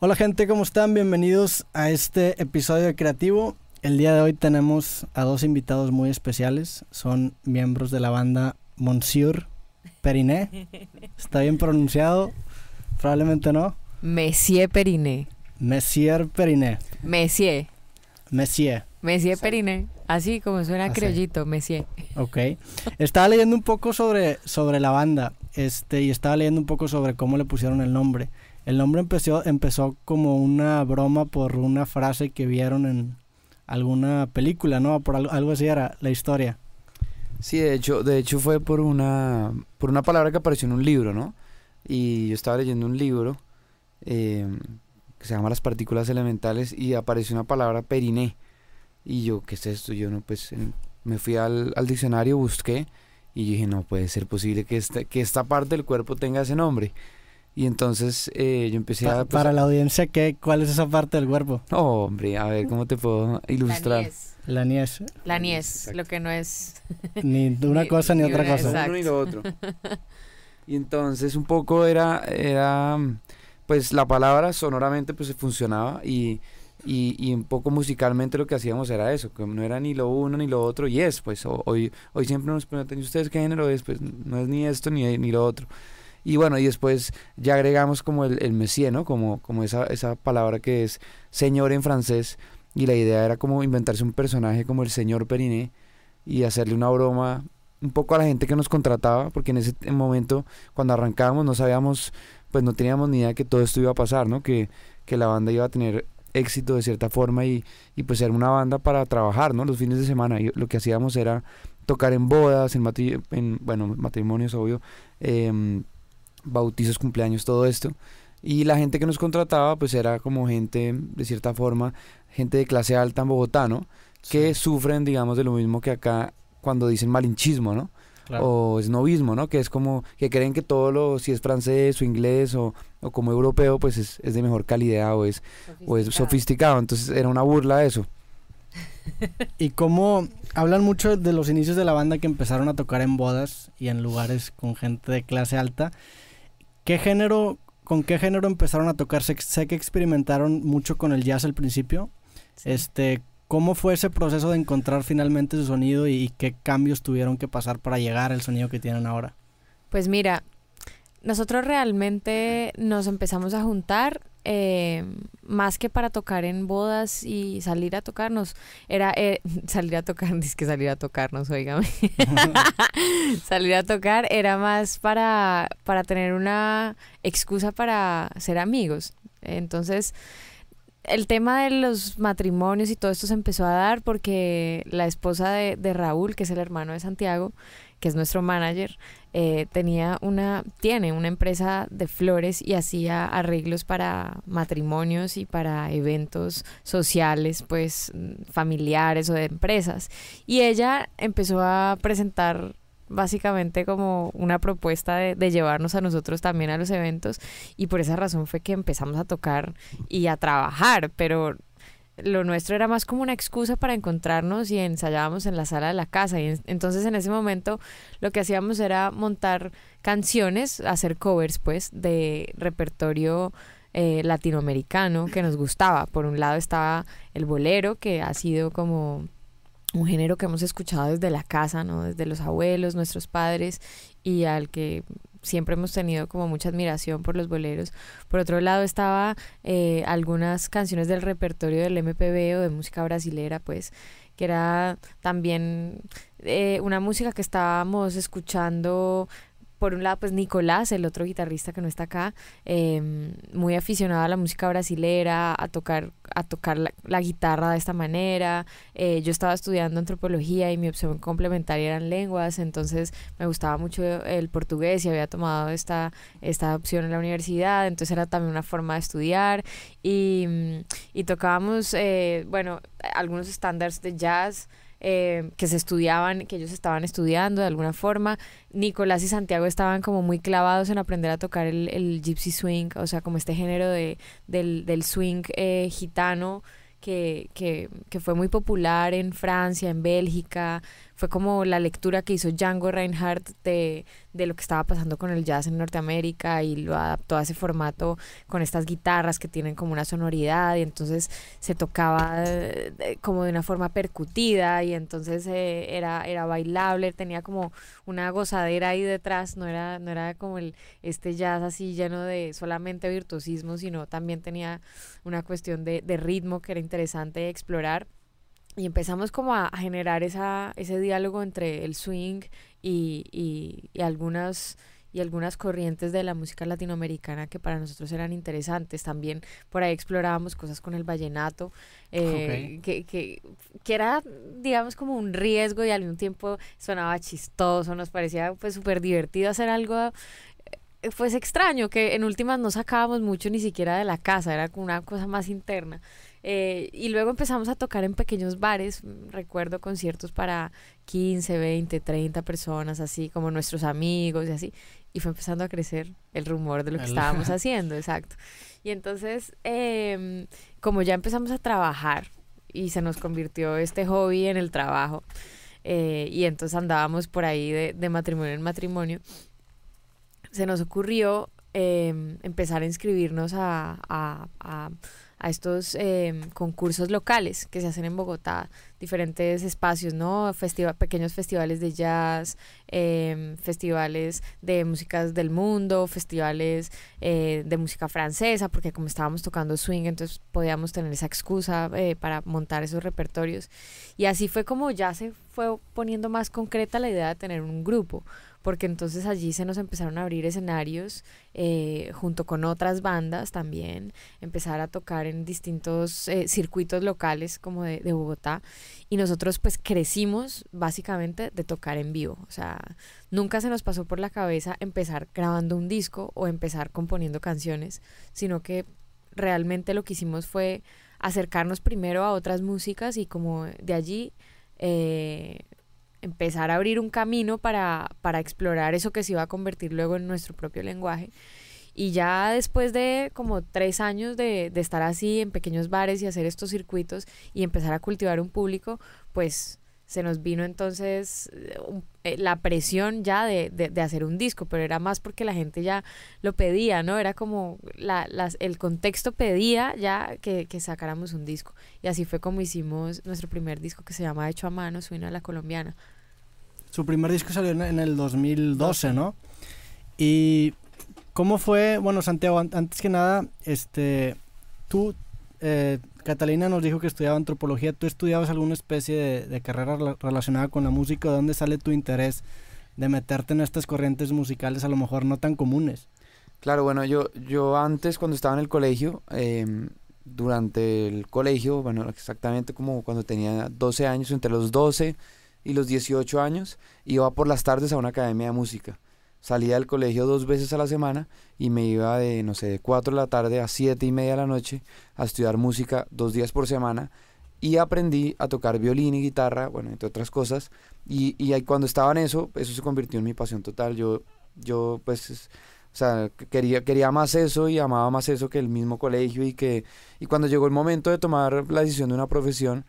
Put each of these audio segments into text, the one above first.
Hola gente, ¿cómo están? Bienvenidos a este episodio de Creativo. El día de hoy tenemos a dos invitados muy especiales. Son miembros de la banda Monsieur Periné. ¿Está bien pronunciado? Probablemente no. Messier Periné. Messier Periné. Messier. Messier. Messier Periné. Así como suena Así. criollito, Messier. Ok. Estaba leyendo un poco sobre, sobre la banda. Este, y estaba leyendo un poco sobre cómo le pusieron el nombre. El nombre empezó, empezó como una broma por una frase que vieron en alguna película, ¿no? Por algo, así era la historia. Sí, de hecho, de hecho fue por una, por una palabra que apareció en un libro, ¿no? Y yo estaba leyendo un libro eh, que se llama Las partículas elementales y apareció una palabra periné. Y yo, ¿qué es esto? Yo no, pues eh, me fui al, al diccionario, busqué y dije, no puede ser posible que esta, que esta parte del cuerpo tenga ese nombre. Y entonces eh, yo empecé Pa- a... pues, para la audiencia, ¿qué, ¿cuál es esa parte del cuerpo? No, hombre, a ver, ¿cómo te puedo ilustrar? La niez. La niez. La niez, Exacto. lo que no es. Ni una Ni- cosa ni ni otra una- cosa. Exacto. uno y lo otro. Y entonces un poco era, era pues la palabra sonoramente pues funcionaba y, y, y un poco musicalmente lo que hacíamos era eso, que no era ni lo uno ni lo otro y es, pues ho- hoy, hoy siempre nos preguntan, ¿y ustedes qué género es? Pues no es ni esto ni, ni lo otro. Y bueno, y después ya agregamos como el, el Messier, ¿no? Como, como esa, esa palabra que es señor en francés y la idea era como inventarse un personaje como el señor Periné y hacerle una broma un poco a la gente que nos contrataba, porque en ese momento, cuando arrancábamos, no sabíamos, pues no teníamos ni idea que todo esto iba a pasar, ¿no? Que, que la banda iba a tener éxito de cierta forma y, y pues era una banda para trabajar, ¿no? Los fines de semana. Y lo que hacíamos era tocar en bodas, en, matri- en bueno, matrimonios, obvio, em, bautizos, cumpleaños, todo esto. Y la gente que nos contrataba, pues era como gente, de cierta forma, gente de clase alta en Bogotá, ¿no? Que sufren, digamos, de lo mismo que acá cuando dicen malinchismo, ¿no? Claro. O snobismo, ¿no? Que es como que creen que todo lo, si es francés o inglés o, o como europeo, pues es, es de mejor calidad o es, o es sofisticado. Entonces era una burla de eso. Y cómo hablan mucho de los inicios de la banda que empezaron a tocar en bodas y en lugares con gente de clase alta. ¿Qué género, con qué género empezaron a tocar? Sé, sé que experimentaron mucho con el jazz al principio. Este, ¿cómo fue ese proceso de encontrar finalmente su sonido y, y qué cambios tuvieron que pasar para llegar al sonido que tienen ahora? Pues mira, nosotros realmente nos empezamos a juntar eh, más que para tocar en bodas y salir a tocarnos. Era eh, salir a tocar, es que salir a tocarnos, oígame. salir a tocar era más para, para tener una excusa para ser amigos. Entonces, el tema de los matrimonios y todo esto se empezó a dar porque la esposa de, de Raúl, que es el hermano de Santiago, que es nuestro manager, eh, tenía una, tiene una empresa de flores y hacía arreglos para matrimonios y para eventos sociales, pues familiares o de empresas. Y ella empezó a presentar básicamente como una propuesta de, de llevarnos a nosotros también a los eventos y por esa razón fue que empezamos a tocar y a trabajar, pero lo nuestro era más como una excusa para encontrarnos y ensayábamos en la sala de la casa. Y en- entonces en ese momento lo que hacíamos era montar canciones, hacer covers pues de repertorio eh, latinoamericano que nos gustaba. Por un lado estaba el bolero, que ha sido como un género que hemos escuchado desde la casa, ¿no? Desde los abuelos, nuestros padres y al que siempre hemos tenido como mucha admiración por los boleros. Por otro lado estaba eh, algunas canciones del repertorio del MPB o de música brasilera, pues, que era también eh, una música que estábamos escuchando. Por un lado, pues Nicolás, el otro guitarrista que no está acá, eh, muy aficionado a la música brasilera, a tocar, a tocar la, la guitarra de esta manera. Eh, yo estaba estudiando antropología y mi opción complementaria eran lenguas, entonces me gustaba mucho el portugués y había tomado esta, esta opción en la universidad, entonces era también una forma de estudiar y, y tocábamos, eh, bueno, algunos estándares de jazz. Eh, que se estudiaban, que ellos estaban estudiando de alguna forma. Nicolás y Santiago estaban como muy clavados en aprender a tocar el, el gypsy swing, o sea, como este género de, del, del swing eh, gitano que, que, que fue muy popular en Francia, en Bélgica, fue como la lectura que hizo Django Reinhardt de, de lo que estaba pasando con el jazz en Norteamérica y lo adaptó a ese formato con estas guitarras que tienen como una sonoridad y entonces se tocaba eh, como de una forma percutida y entonces eh, era, era bailable, tenía como una gozadera ahí detrás, no era, no era como el, este jazz así lleno de solamente virtuosismo, sino también tenía una cuestión de, de ritmo que era interesante explorar y empezamos como a, generar esa, ese diálogo entre el swing y, y, y, algunas y algunas corrientes de la música latinoamericana que para nosotros eran interesantes. También por ahí explorábamos cosas con el vallenato, eh, que, que, que, era, digamos, como un riesgo y al mismo tiempo sonaba chistoso, nos parecía pues súper divertido hacer algo eh, pues extraño, que en últimas no sacábamos mucho ni siquiera de la casa, era como una cosa más interna. Eh, y luego empezamos a tocar en pequeños bares, mm, recuerdo conciertos para 15, 20, 30 personas, así como nuestros amigos y así. Y fue empezando a crecer el rumor de lo que estábamos haciendo, exacto. Y entonces, eh, como ya empezamos a trabajar y se nos convirtió este hobby en el trabajo, eh, y entonces andábamos por ahí de, de matrimonio en matrimonio, se nos ocurrió eh, empezar a inscribirnos a, a, a a estos eh, concursos locales que se hacen en Bogotá, diferentes espacios, ¿no? Festiva pequeños festivales de jazz, eh, festivales de músicas del mundo, festivales eh, de música francesa, porque como estábamos tocando swing, entonces podíamos tener esa excusa eh, para montar esos repertorios. Y así fue como ya se fue poniendo más concreta la idea de tener un grupo porque entonces allí se nos empezaron a abrir escenarios eh, junto con otras bandas también, empezar a tocar en distintos eh, circuitos locales como de, Bogotá y nosotros pues crecimos básicamente de tocar en vivo, o sea, nunca se nos pasó por la cabeza empezar grabando un disco o empezar componiendo canciones, sino que realmente lo que hicimos fue acercarnos primero a otras músicas y como de allí eh, empezar a abrir un camino para, para explorar eso que se iba a convertir luego en nuestro propio lenguaje. Y ya después de como tres años de, de, estar así en pequeños bares y hacer estos circuitos y empezar a cultivar un público, pues se nos vino entonces un, eh, la presión ya de, de, de, hacer un disco, pero era más porque la gente ya lo pedía, ¿no? Era como la, las, el contexto pedía ya que, que, sacáramos un disco. Y así fue como hicimos nuestro primer disco que se llama Hecho a Mano, Suena a la Colombiana. Su primer disco salió en, el 2012, ¿no? Y ¿cómo fue? Bueno, Santiago, antes que nada, este, tú, eh, Catalina nos dijo que estudiaba antropología. ¿Tú estudiabas alguna especie de, carrera relacionada con la música? ¿De dónde sale tu interés de meterte en estas corrientes musicales a lo mejor no tan comunes? Claro, bueno, yo, yo antes cuando estaba en el colegio, eh, durante el colegio, bueno, exactamente como cuando tenía 12 años, entre los 12 y los 18 años iba por las tardes a una academia de música. Salía del colegio dos veces a la semana y me iba de, no sé, de 4 de la tarde a 7 y media de la noche a estudiar música dos días por semana y aprendí a tocar violín y guitarra, bueno, entre otras cosas. Y, y cuando estaba en eso, eso se convirtió en mi pasión total. Yo, yo pues, o sea, quería, quería más eso y amaba más eso que el mismo colegio y que, y cuando llegó el momento de tomar la decisión de una profesión,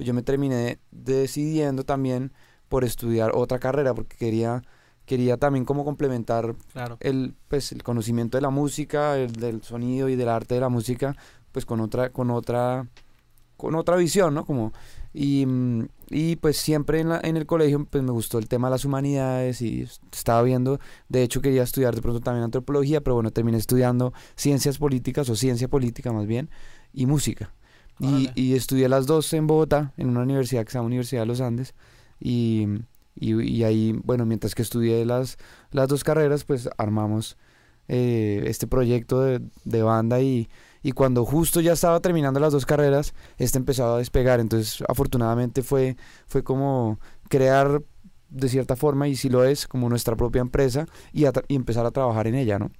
pues yo me terminé decidiendo también por estudiar otra carrera porque quería quería también como complementar claro. el pues el conocimiento de la música el del sonido y del arte de la música pues con otra con otra con otra visión no como y, y pues siempre en, la, en el colegio pues me gustó el tema de las humanidades y estaba viendo de hecho quería estudiar de pronto también antropología pero bueno terminé estudiando ciencias políticas o ciencia política más bien y música y, y, estudié las dos en Bogotá, en una universidad que se llama Universidad de los Andes. Y, y, y ahí, bueno, mientras que estudié las, las dos carreras, pues armamos eh, este proyecto de, de banda y, y cuando justo ya estaba terminando las dos carreras, este empezaba a despegar. Entonces, afortunadamente fue, fue como crear de cierta forma, y si lo es, como nuestra propia empresa y, a, y empezar a trabajar en ella, ¿no?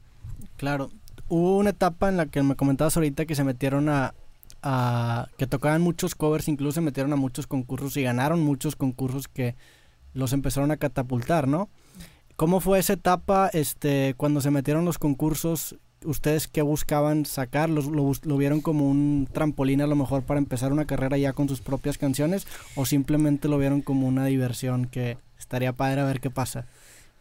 Claro. Hubo una etapa en la que me comentabas ahorita que se metieron a, que tocaban muchos covers, incluso se metieron a muchos concursos y ganaron muchos concursos que los empezaron a catapultar, ¿no? ¿Cómo fue esa etapa este, cuando se metieron los concursos? ustedes qué buscaban sacar, ¿Lo, lo, vieron como un trampolín a lo mejor para empezar una carrera ya con sus propias canciones o simplemente lo vieron como una diversión que estaría padre a ver qué pasa.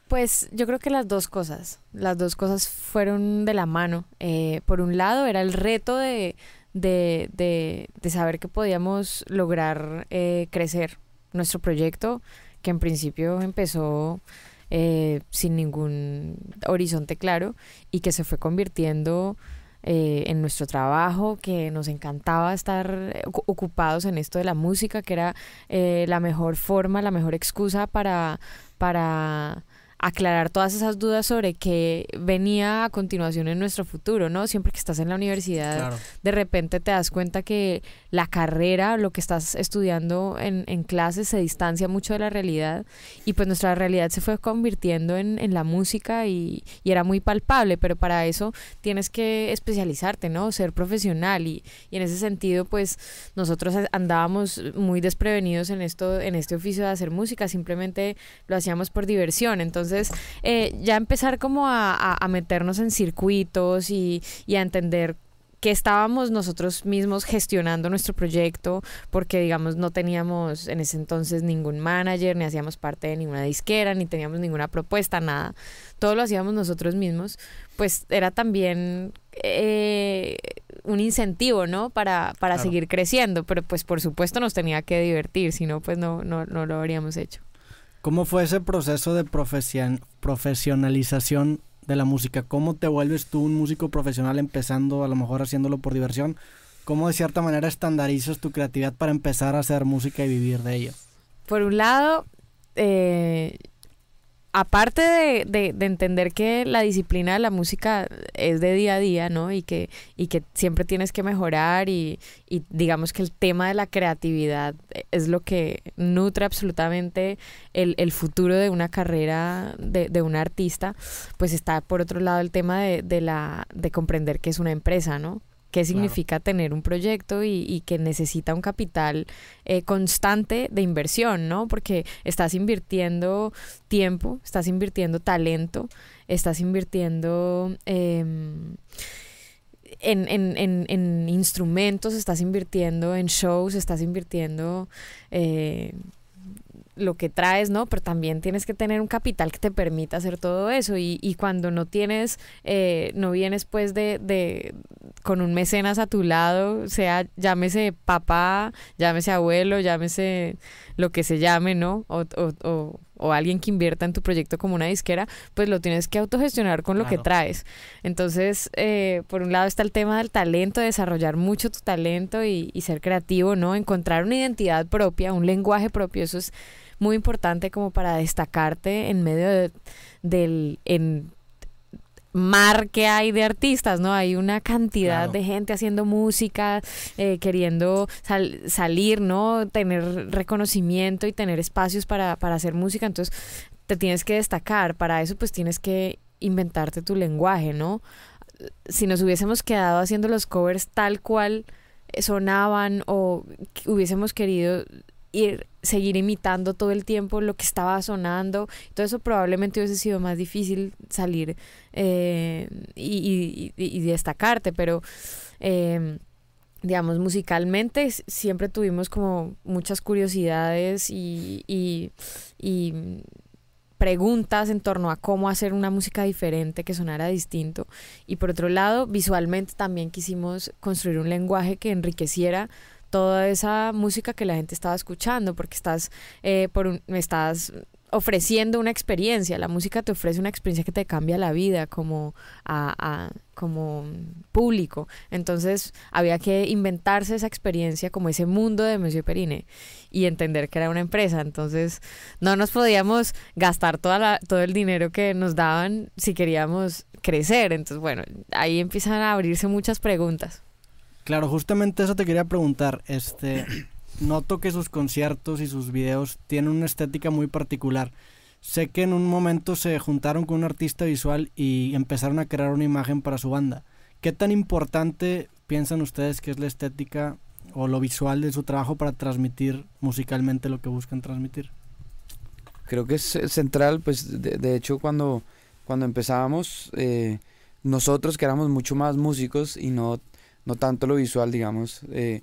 Pues yo creo que las dos cosas, las dos cosas fueron de la mano. Eh, por un lado era el reto de, de, de, saber que podíamos lograr eh, crecer nuestro proyecto, que en principio empezó eh, sin ningún horizonte claro y que se fue convirtiendo en nuestro trabajo, que nos encantaba estar ocupados en esto de la música, que era la mejor forma, la mejor excusa para, para aclarar todas esas dudas sobre qué venía a continuación en nuestro futuro, ¿no? Siempre que estás en la universidad, de repente te das cuenta que la carrera, lo que estás estudiando en, en clases se distancia mucho de la realidad y pues nuestra realidad se fue convirtiendo en, en la música y, y, era muy palpable, pero para eso tienes que especializarte, ¿no? Ser profesional y, y en ese sentido pues nosotros andábamos muy desprevenidos en esto, en este oficio de hacer música, simplemente lo hacíamos por diversión, entonces entonces, eh, ya empezar como a, meternos en circuitos y, a entender que estábamos nosotros mismos gestionando nuestro proyecto porque digamos no teníamos en ese entonces ningún manager ni hacíamos parte de ninguna disquera ni teníamos ninguna propuesta nada. Todo lo hacíamos nosotros mismos. Pues era también eh, un incentivo no para, para seguir creciendo pero pues por supuesto nos tenía que divertir si no pues no, no, no lo habríamos hecho ¿Cómo fue ese proceso de profesionalización de la música? ¿Cómo te vuelves tú un músico profesional empezando a lo mejor haciéndolo por diversión? ¿Cómo de cierta manera estandarizas tu creatividad para empezar a hacer música y vivir de ella? Por un lado, eh, aparte de, de, entender que la disciplina de la música es de día a día, ¿no? Y que, y que siempre tienes que mejorar y, y, digamos que el tema de la creatividad es lo que nutre absolutamente el, el futuro de una carrera de, de, un artista, pues está por otro lado el tema de, de, la, de comprender que es una empresa, ¿no? Qué significa tener un proyecto y, que necesita un capital eh, constante de inversión, ¿no? Porque estás invirtiendo tiempo, estás invirtiendo talento, estás invirtiendo... Em, en, en, en, instrumentos, estás invirtiendo en shows, estás invirtiendo eh, lo que traes, ¿no? Pero también tienes que tener un capital que te permita hacer todo eso. Y, y cuando no tienes, eh, no vienes pues de, de, con un mecenas a tu lado, sea llámese papá, llámese abuelo, llámese lo que se llame, ¿no? O, o, o, alguien que invierta en tu proyecto como una disquera, pues lo tienes que autogestionar con lo que traes. Entonces, eh, por un lado está el tema del talento, desarrollar mucho tu talento y, y ser creativo, ¿no? Encontrar una identidad propia, un lenguaje propio, eso es muy importante como para destacarte en medio del en mar que hay de artistas, ¿no? Hay una cantidad de gente haciendo música, eh, queriendo salir, ¿no? Tener reconocimiento y tener espacios para, para hacer música, entonces te tienes que destacar, para eso pues tienes que inventarte tu lenguaje, ¿no? Si nos hubiésemos quedado haciendo los covers tal cual sonaban o hubiésemos querido ir seguir imitando todo el tiempo lo que estaba sonando. Todo eso probablemente hubiese sido más difícil salir eh, y, y, destacarte pero eh, digamos musicalmente siempre tuvimos como muchas curiosidades y, y, preguntas en torno a cómo hacer una música diferente que sonara distinto. Y por otro lado visualmente también quisimos construir un lenguaje que enriqueciera toda esa música que la gente estaba escuchando, porque estás, eh, por un, estás ofreciendo una experiencia. La música te ofrece una experiencia que te cambia la vida como, a, como público. Entonces había que inventarse esa experiencia como ese mundo de Monsieur Perine y entender que era una empresa. Entonces no nos podíamos gastar toda todo el dinero que nos daban si queríamos crecer. Entonces bueno, ahí empiezan a abrirse muchas preguntas. Claro, justamente eso te quería preguntar. Este, noto que sus conciertos y sus videos tienen una estética muy particular. Sé que en un momento se juntaron con un artista visual y empezaron a crear una imagen para su banda. ¿Qué tan importante piensan ustedes que es la estética o lo visual de su trabajo para transmitir musicalmente lo que buscan transmitir? Creo que es central, pues de, hecho cuando, cuando empezábamos, eh, nosotros que éramos mucho más músicos y no, no tanto lo visual, digamos, eh,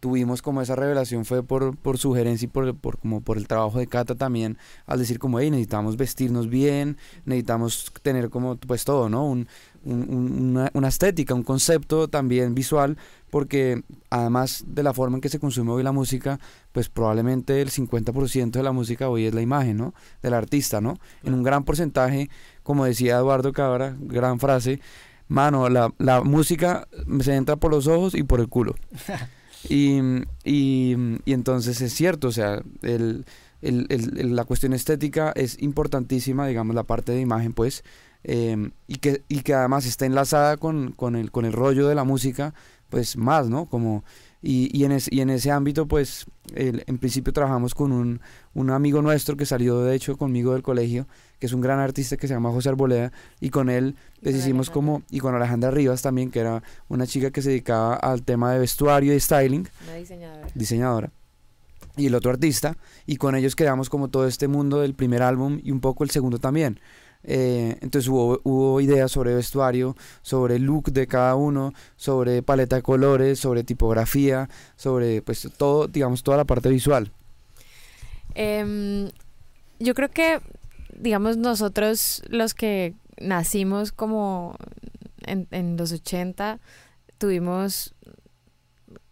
tuvimos como esa revelación fue por, por sugerencia y por, por, como por el trabajo de Cata también, al decir como, hey, necesitamos vestirnos bien, necesitamos tener como pues todo, ¿no? Un, una, una, estética, un concepto también visual, porque además de la forma en que se consume hoy la música, pues probablemente el 50% de la música hoy es la imagen, ¿no? Del artista, ¿no? En un gran porcentaje, como decía Eduardo Cabra, gran frase, mano, la, la música se entra por los ojos y por el culo. Y, y, y entonces es cierto, o sea, el, el, el, la cuestión estética es importantísima, digamos, la parte de imagen, pues, eh, y, que, y que además está enlazada con, con, el, con el rollo de la música, pues más, ¿no? Como, y, y, en, es, y en ese ámbito, pues, el, en principio trabajamos con un, un amigo nuestro que salió, de hecho, conmigo del colegio, que es un gran artista que se llama José Arboleda, y con él les hicimos como, y con Alejandra Rivas también, que era una chica que se dedicaba al tema de vestuario y styling. Una diseñadora. Diseñadora. Y el otro artista, y con ellos creamos como todo este mundo del primer álbum y un poco el segundo también. Eh, entonces hubo, ideas sobre vestuario, sobre look de cada uno, sobre paleta de colores, sobre tipografía, sobre pues todo, digamos, toda la parte visual. Eh, yo creo que, digamos, nosotros los que nacimos como en los 80, tuvimos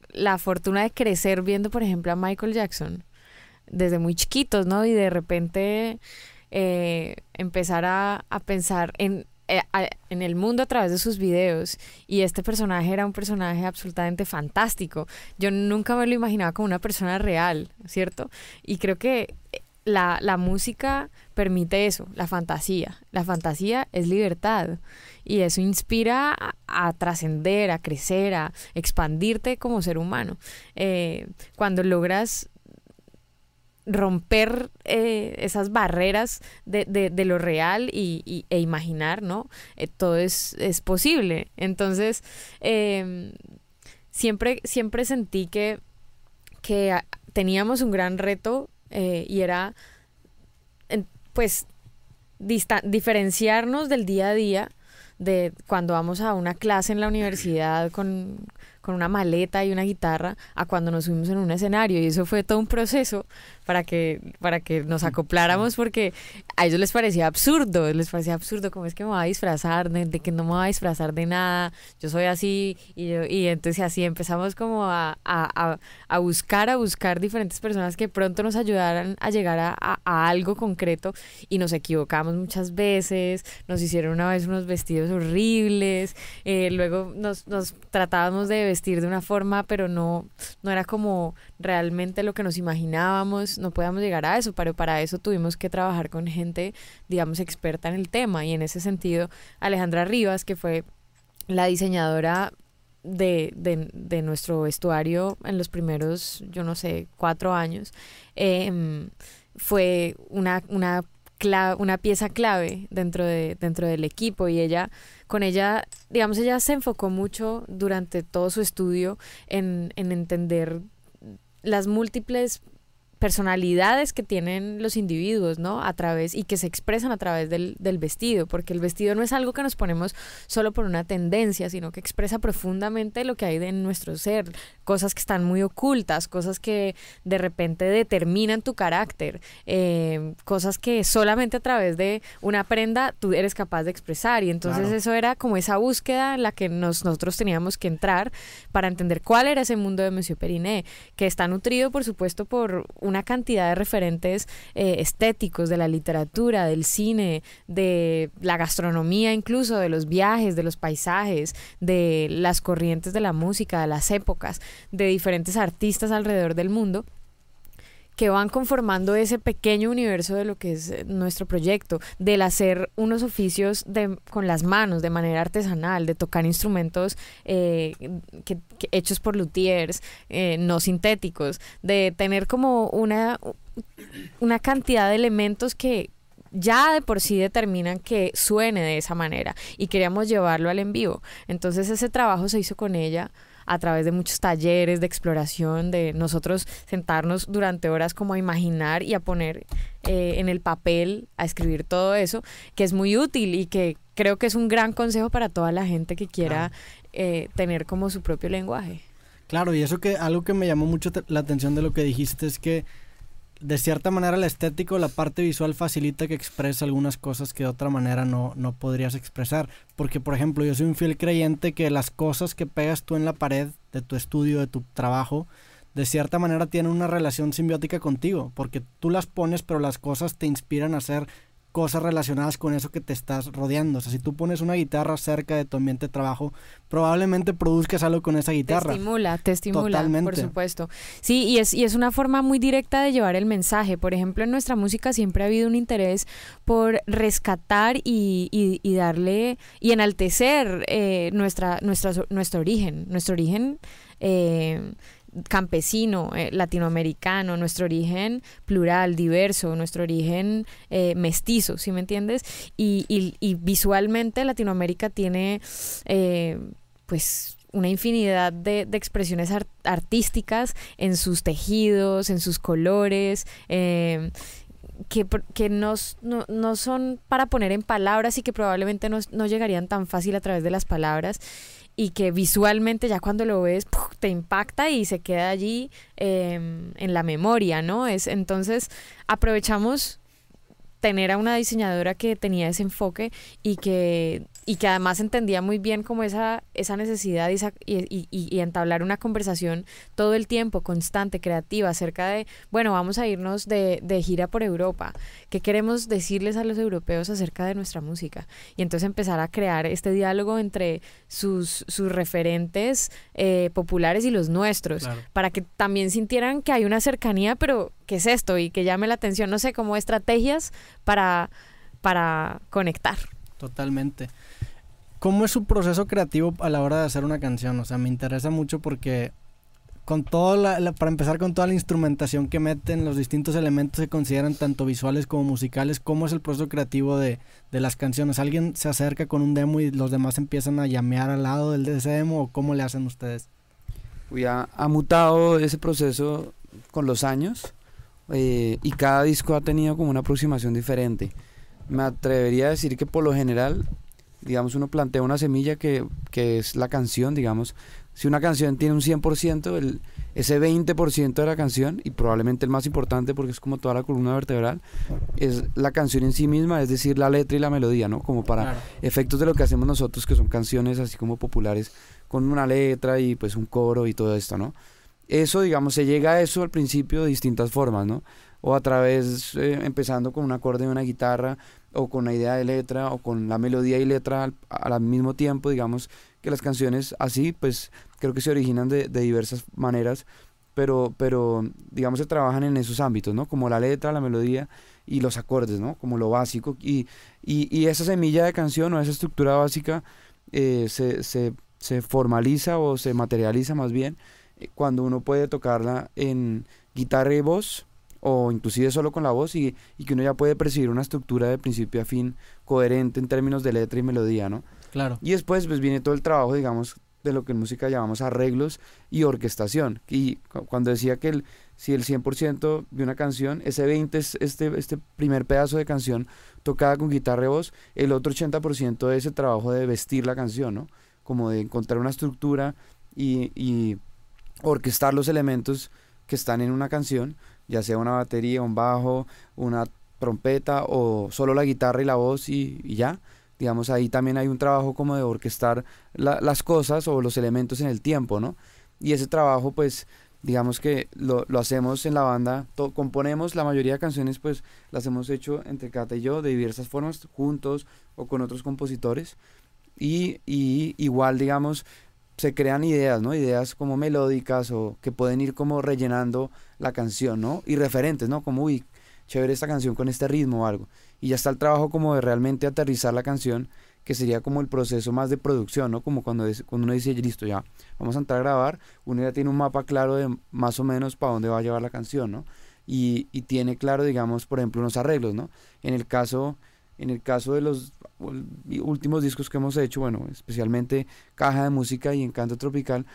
la fortuna de crecer viendo, por ejemplo, a Michael Jackson desde muy chiquitos, ¿no? Y de repente eh, empezar a, a pensar en, eh, en el mundo a través de sus videos y este personaje era un personaje absolutamente fantástico. Yo nunca me lo imaginaba como una persona real, ¿cierto? Y creo que la, la música permite eso, la fantasía. La fantasía es libertad y eso inspira a, a trascender, a crecer, a expandirte como ser humano. Eh, cuando logras romper eh, esas barreras de, de, de lo real y, y, e imaginar, ¿no? Eh, todo es, es, posible. Entonces, eh, siempre, siempre sentí que, que teníamos un gran reto y era, pues, diferenciarnos del día a día de cuando vamos a una clase en la universidad con, con una maleta y una guitarra a cuando nos subimos en un escenario. Y eso fue todo un proceso para que para que nos acopláramos porque a ellos les parecía absurdo, les parecía absurdo cómo es que me voy a disfrazar de, de que no me voy a disfrazar de nada, yo soy así y yo, y entonces así empezamos como a, a, a, buscar a buscar diferentes personas que pronto nos ayudaran a llegar a, a, algo concreto. Y nos equivocamos muchas veces, nos hicieron una vez unos vestidos horribles, eh, luego nos, nos tratábamos de vestir de una forma, pero no, no era como realmente lo que nos imaginábamos, no podíamos llegar a eso, pero para eso tuvimos que trabajar con gente, digamos, experta en el tema. Y en ese sentido, Alejandra Rivas, que fue la diseñadora de, de, nuestro vestuario en los primeros, yo no sé, cuatro años, eh, fue una, una una pieza clave dentro de dentro del equipo y ella con ella digamos ella se enfocó mucho durante todo su estudio en, en entender las múltiples personalidades que tienen los individuos, ¿no? A través y que se expresan a través del, del, vestido, porque el vestido no es algo que nos ponemos solo por una tendencia, sino que expresa profundamente lo que hay de nuestro ser, cosas que están muy ocultas, cosas que de repente determinan tu carácter, eh, cosas que solamente a través de una prenda tú eres capaz de expresar y entonces claro. eso era como esa búsqueda en la que nos, nosotros teníamos que entrar para entender cuál era ese mundo de Monsieur Periné, que está nutrido por supuesto por una cantidad de referentes eh, estéticos de la literatura, del cine, de la gastronomía incluso, de los viajes, de los paisajes, de las corrientes de la música, de las épocas, de diferentes artistas alrededor del mundo que van conformando ese pequeño universo de lo que es nuestro proyecto, del hacer unos oficios de, con las manos de manera artesanal, de tocar instrumentos eh, que hechos por luthiers, eh, no sintéticos, de tener como una, una cantidad de elementos que ya de por sí determinan que suene de esa manera y queríamos llevarlo al en vivo. Entonces ese trabajo se hizo con ella a través de muchos talleres de exploración, de nosotros sentarnos durante horas como a imaginar y a poner eh, en el papel, a escribir todo eso, que es muy útil y que creo que es un gran consejo para toda la gente que quiera eh, tener como su propio lenguaje. Claro, y eso que algo que me llamó mucho la atención de lo que dijiste es que de cierta manera la estética o la parte visual facilita que expresa algunas cosas que de otra manera no, no podrías expresar. Porque, por ejemplo, yo soy un fiel creyente que las cosas que pegas tú en la pared de tu estudio, de tu trabajo, de cierta manera tienen una relación simbiótica contigo, porque tú las pones, pero las cosas te inspiran a hacer cosas relacionadas con eso que te estás rodeando. O sea, si tú pones una guitarra cerca de tu ambiente de trabajo, probablemente produzcas algo con esa guitarra. Te estimula, te estimula, por supuesto. Sí, y es, y es una forma muy directa de llevar el mensaje. Por ejemplo, en nuestra música siempre ha habido un interés por rescatar y, y, darle y enaltecer eh, nuestra, nuestra, nuestro origen. Nuestro origen eh, campesino, eh, latinoamericano, nuestro origen plural, diverso, nuestro origen eh, mestizo, ¿sí me entiendes? Y, visualmente Latinoamérica tiene, eh, pues, una infinidad de, expresiones artísticas en sus tejidos, en sus colores. que, que no, no, son para poner en palabras y que probablemente no, no llegarían tan fácil a través de las palabras y que visualmente ya cuando lo ves te impacta y se queda allí em, en la memoria, ¿no? Es, entonces aprovechamos tener a una diseñadora que tenía ese enfoque y que y que además entendía muy bien como esa, esa necesidad y, y, y, entablar una conversación todo el tiempo, constante, creativa, acerca de, bueno, vamos a irnos de, de, gira por Europa, ¿qué queremos decirles a los europeos acerca de nuestra música? Y entonces empezar a crear este diálogo entre sus, sus referentes eh, populares y los nuestros, para que también sintieran que hay una cercanía, pero ¿qué es esto? Y que llame la atención, no sé, como estrategias para, para conectar. Totalmente. ¿Cómo es su proceso creativo a la hora de hacer una canción? O sea, me interesa mucho porque con todo la, para empezar con toda la instrumentación que meten, los distintos elementos se consideran tanto visuales como musicales, ¿cómo es el proceso creativo de, las canciones? ¿Alguien se acerca con un demo y los demás empiezan a llamear al lado del de ese demo o cómo le hacen ustedes? Ya ha mutado ese proceso con los años eh, y cada disco ha tenido como una aproximación diferente. Me atrevería a decir que por lo general digamos, uno plantea una semilla que, que es la canción, digamos. Si una canción tiene un 100%, el, ese 20% de la canción, y probablemente el más importante porque es como toda la columna vertebral, es la canción en sí misma, es decir, la letra y la melodía, ¿no? Como para efectos de lo que hacemos nosotros, que son canciones así como populares, con una letra y pues un coro y todo esto, ¿no? Eso, digamos, se llega a eso al principio de distintas formas, ¿no? O a través, eh, empezando con un acorde de una guitarra, o con la idea de letra o con la melodía y letra al, mismo tiempo, digamos que las canciones así, pues creo que se originan de, diversas maneras, pero, pero digamos se trabajan en esos ámbitos, ¿no? Como la letra, la melodía y los acordes, ¿no? Como lo básico. Y, y, y esa semilla de canción o esa estructura básica eh, se, se, se formaliza o se materializa más bien eh, cuando uno puede tocarla en guitarra y voz o inclusive solo con la voz y, y, que uno ya puede percibir una estructura de principio a fin coherente en términos de letra y melodía, ¿no? Claro. Y después pues viene todo el trabajo, digamos, de lo que en música llamamos arreglos y orquestación. Y cuando decía que el, si el 100% de una canción, ese 20 es este, este primer pedazo de canción tocada con guitarra y voz, el otro 80% es ese trabajo de vestir la canción, ¿no? Como de encontrar una estructura y, y orquestar los elementos que están en una canción ya sea una batería, un bajo, una trompeta o solo la guitarra y la voz y, ya. Digamos, ahí también hay un trabajo como de orquestar las cosas o los elementos en el tiempo, ¿no? Y ese trabajo, pues, digamos que lo, hacemos en la banda, componemos la mayoría de canciones, pues, las hemos hecho entre Cata y yo de diversas formas, juntos o con otros compositores. Y, y igual, digamos, se crean ideas, ¿no? Ideas como melódicas o que pueden ir como rellenando la canción, ¿no? Y referentes, ¿no? Como, uy, chévere esta canción con este ritmo o algo. Y ya está el trabajo como de realmente aterrizar la canción, que sería como el proceso más de producción, ¿no? Como cuando, cuando uno dice, listo, ya, vamos a entrar a grabar, uno ya tiene un mapa claro de más o menos para dónde va a llevar la canción, ¿no? Y, y tiene claro, digamos, por ejemplo, unos arreglos, ¿no? En el caso en el caso de los últimos discos que hemos hecho, bueno, especialmente Caja de Música y Encanto Tropical,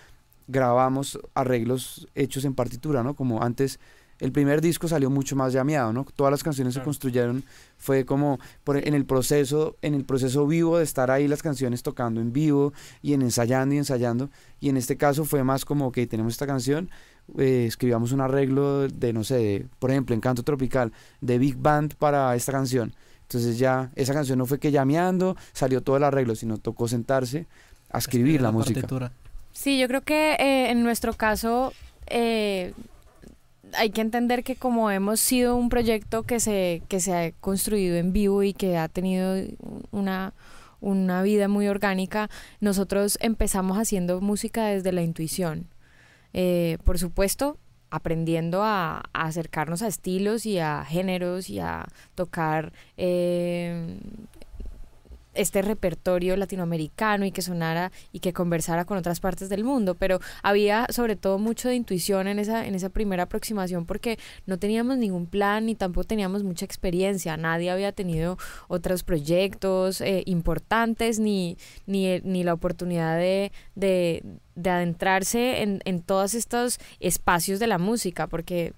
grabamos arreglos hechos en partitura, ¿no? Como antes el primer disco salió mucho más llameado, ¿no? Todas las canciones se construyeron, fue como por, en el proceso, en el proceso vivo de estar ahí las canciones tocando en vivo y en ensayando y ensayando. Y en este caso fue más como que tenemos esta canción, eh, escribamos un arreglo de, no sé, por ejemplo, en Canto Tropical, de Big Band para esta canción. Entonces ya esa canción no fue que llameando salió todo el arreglo, sino tocó sentarse a escribir la, música. Sí, yo creo que eh, en nuestro caso eh, hay que entender que como hemos sido un proyecto que se, que se ha construido en vivo y que ha tenido una, una vida muy orgánica, nosotros empezamos haciendo música desde la intuición. Eh, por supuesto, aprendiendo a, acercarnos a estilos y a géneros y a tocar eh, este repertorio latinoamericano y que sonara y que conversara con otras partes del mundo, pero había sobre todo mucho de intuición en esa en esa primera aproximación porque no teníamos ningún plan ni tampoco teníamos mucha experiencia, nadie había tenido otros proyectos eh, importantes ni, ni, ni la oportunidad de, de, de adentrarse en, en todos estos espacios de la música, porque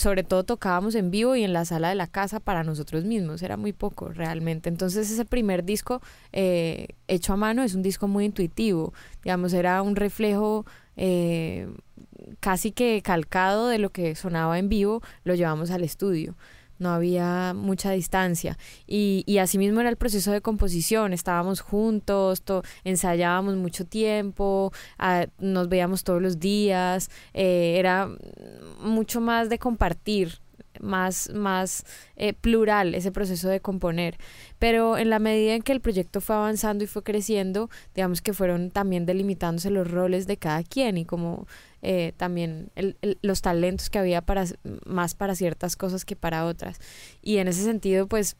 sobre todo tocábamos en vivo y en la sala de la casa para nosotros mismos, era muy poco realmente. Entonces ese primer disco eh, hecho a mano es un disco muy intuitivo, digamos, era un reflejo eh, casi que calcado de lo que sonaba en vivo, lo llevamos al estudio no había mucha distancia. Y, y así mismo era el proceso de composición, estábamos juntos, ensayábamos mucho tiempo, ah, nos veíamos todos los días, eh, era mucho más de compartir más, más eh, plural ese proceso de componer. Pero en la medida en que el proyecto fue avanzando y fue creciendo, digamos que fueron también delimitándose los roles de cada quien y como eh, también los talentos que había para, más para ciertas cosas que para otras. Y en ese sentido, pues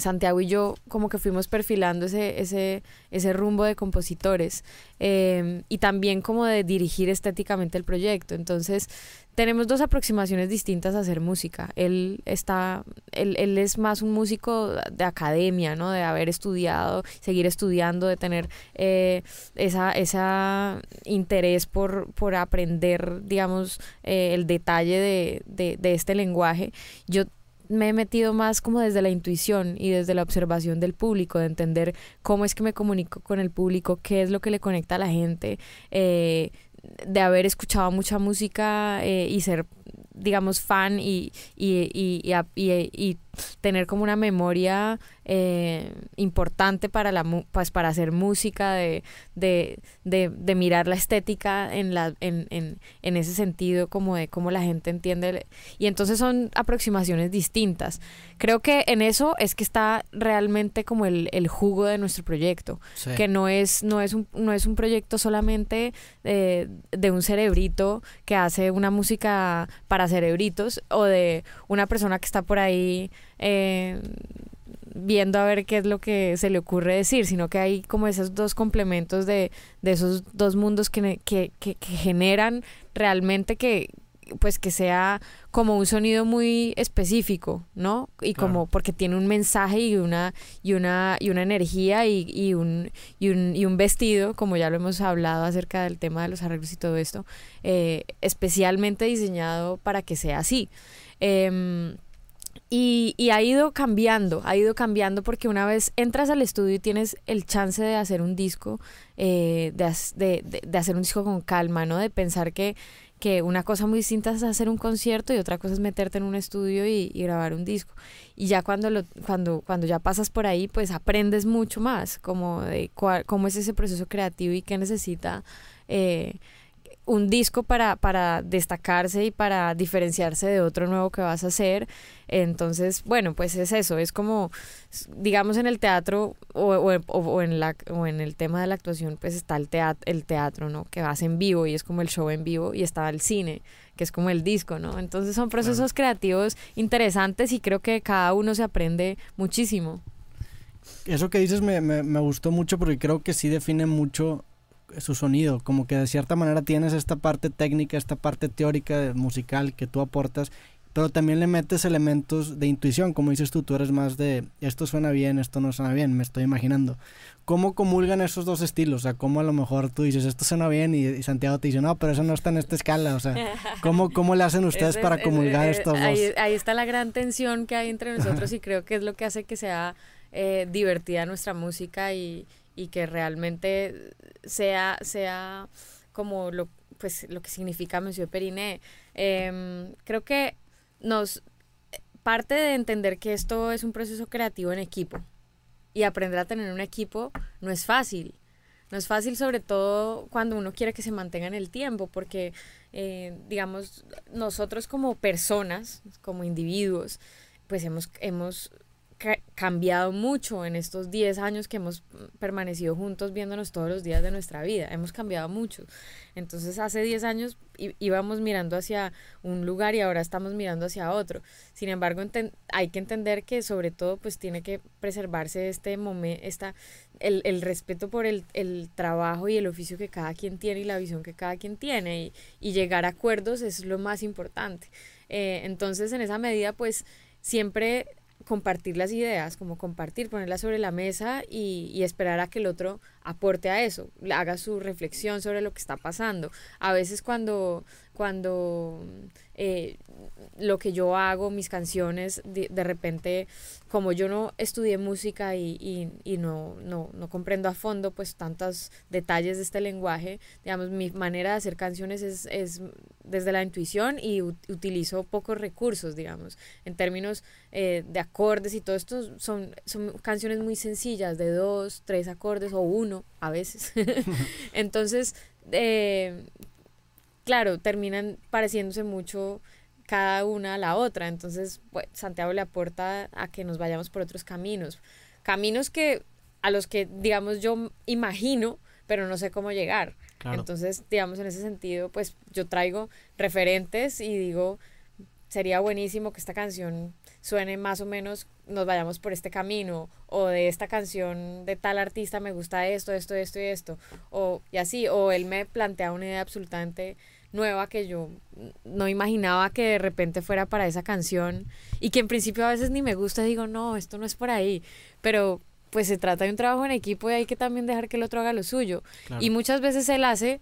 Santiago y yo como que fuimos perfilando ese, ese, ese rumbo de compositores em, y también como de dirigir estéticamente el proyecto. Entonces tenemos dos aproximaciones distintas a hacer música. Él está, él, él es más un músico de academia, ¿no? De haber estudiado, seguir estudiando, de tener eh, esa, esa interés por, por aprender, digamos, eh, el detalle de, de, de este lenguaje. Yo me he metido más como desde la intuición y desde la observación del público, de entender cómo es que me comunico con el público, qué es lo que le conecta a la gente, eh, de haber escuchado mucha música eh, y ser digamos, fan y, y, y, y, tener como una memoria eh, importante para, la, pues, para hacer música, de, de, de, de mirar la estética en, la, en, en, en, ese sentido, como de cómo la gente entiende. Y entonces son aproximaciones distintas. Creo que en eso es que está realmente como el, el jugo de nuestro proyecto, que no es, no, es un, no es un proyecto solamente de, de un cerebrito que hace una música para cerebritos o de una persona que está por ahí eh, viendo a ver qué es lo que se le ocurre decir, sino que hay como esos dos complementos de, esos dos mundos que, generan realmente que pues que sea como un sonido muy específico, ¿no? Y como porque tiene un mensaje y una y una y una energía y, y, un, y, un, y un vestido, como ya lo hemos hablado acerca del tema de los arreglos y todo esto, eh, especialmente diseñado para que sea así. Eh, y, y, ha ido cambiando, ha ido cambiando porque una vez entras al estudio y tienes el chance de hacer un disco, eh, de, de, de, hacer un disco con calma, ¿no? De pensar que, que una cosa muy distinta es hacer un concierto y otra cosa es meterte en un estudio y, grabar un disco. Y ya cuando, lo, cuando, cuando ya pasas por ahí, pues aprendes mucho más, como de cuál, cómo es ese proceso creativo y qué necesita. Eh, un disco para, para destacarse y para diferenciarse de otro nuevo que vas a hacer. Entonces, bueno, pues es eso, es como, digamos, en el teatro o, o, o, en, la, o en el tema de la actuación, pues está el teatro, el teatro, ¿no? Que vas en vivo y es como el show en vivo y está el cine, que es como el disco, ¿no? Entonces son procesos creativos interesantes y creo que cada uno se aprende muchísimo. Eso que dices me, me, me gustó mucho porque creo que sí define mucho su sonido, como que de cierta manera tienes esta parte técnica, esta parte teórica musical que tú aportas, pero también le metes elementos de intuición, como dices tú, tú eres más de esto suena bien, esto no suena bien, me estoy imaginando. ¿Cómo comulgan esos dos estilos? O sea, ¿cómo a lo mejor tú dices esto suena bien y, Santiago te dice, no, pero eso no está en esta escala? O sea, ¿cómo, cómo le hacen ustedes para comulgar estos dos? Ahí, está la gran tensión que hay entre nosotros y creo que es lo que hace que sea eh, divertida nuestra música y, y que realmente sea, sea como lo, pues, lo que significa Monsieur Periné. Em, creo que nos parte de entender que esto es un proceso creativo en equipo y aprender a tener un equipo no es fácil. No es fácil sobre todo cuando uno quiere que se mantenga en el tiempo, porque, eh, digamos, nosotros como personas, como individuos, pues hemos, hemos cambiado mucho en estos 10 años que hemos permanecido juntos viéndonos todos los días de nuestra vida. Hemos cambiado mucho. Entonces hace 10 años íbamos mirando hacia un lugar y ahora estamos mirando hacia otro. Sin embargo, hay que entender que sobre todo pues tiene que preservarse este momento, esta, el, el, respeto por el, el, trabajo y el oficio que cada quien tiene y la visión que cada quien tiene y, y llegar a acuerdos es lo más importante. Eh, entonces en esa medida pues siempre compartir las ideas, como compartir, ponerlas sobre la mesa y, y, esperar a que el otro aporte a eso, haga su reflexión sobre lo que está pasando. A veces cuando, cuando eh, lo que yo hago, mis canciones, de, de, repente, como yo no estudié música y, y, y no, no, no, comprendo a fondo pues tantos detalles de este lenguaje, digamos, mi manera de hacer canciones es, es desde la intuición y utilizo pocos recursos, digamos, en términos eh, de acordes y todo esto son, son canciones muy sencillas, de dos, tres acordes o uno a veces. Entonces, eh, claro, terminan pareciéndose mucho cada una a la otra. Entonces, pues, Santiago le aporta a que nos vayamos por otros caminos. Caminos que a los que, digamos, yo imagino, pero no sé cómo llegar. Entonces, digamos, en ese sentido, pues yo traigo referentes y digo, sería buenísimo que esta canción suene más o menos, nos vayamos por este camino, o de esta canción de tal artista me gusta esto, esto, esto y esto, o y así, o él me plantea una idea absolutamente nueva que yo no imaginaba que de repente fuera para esa canción y que en principio a veces ni me gusta, digo, no, esto no es por ahí, pero pues se trata de un trabajo en equipo y hay que también dejar que el otro haga lo suyo. Y muchas veces él hace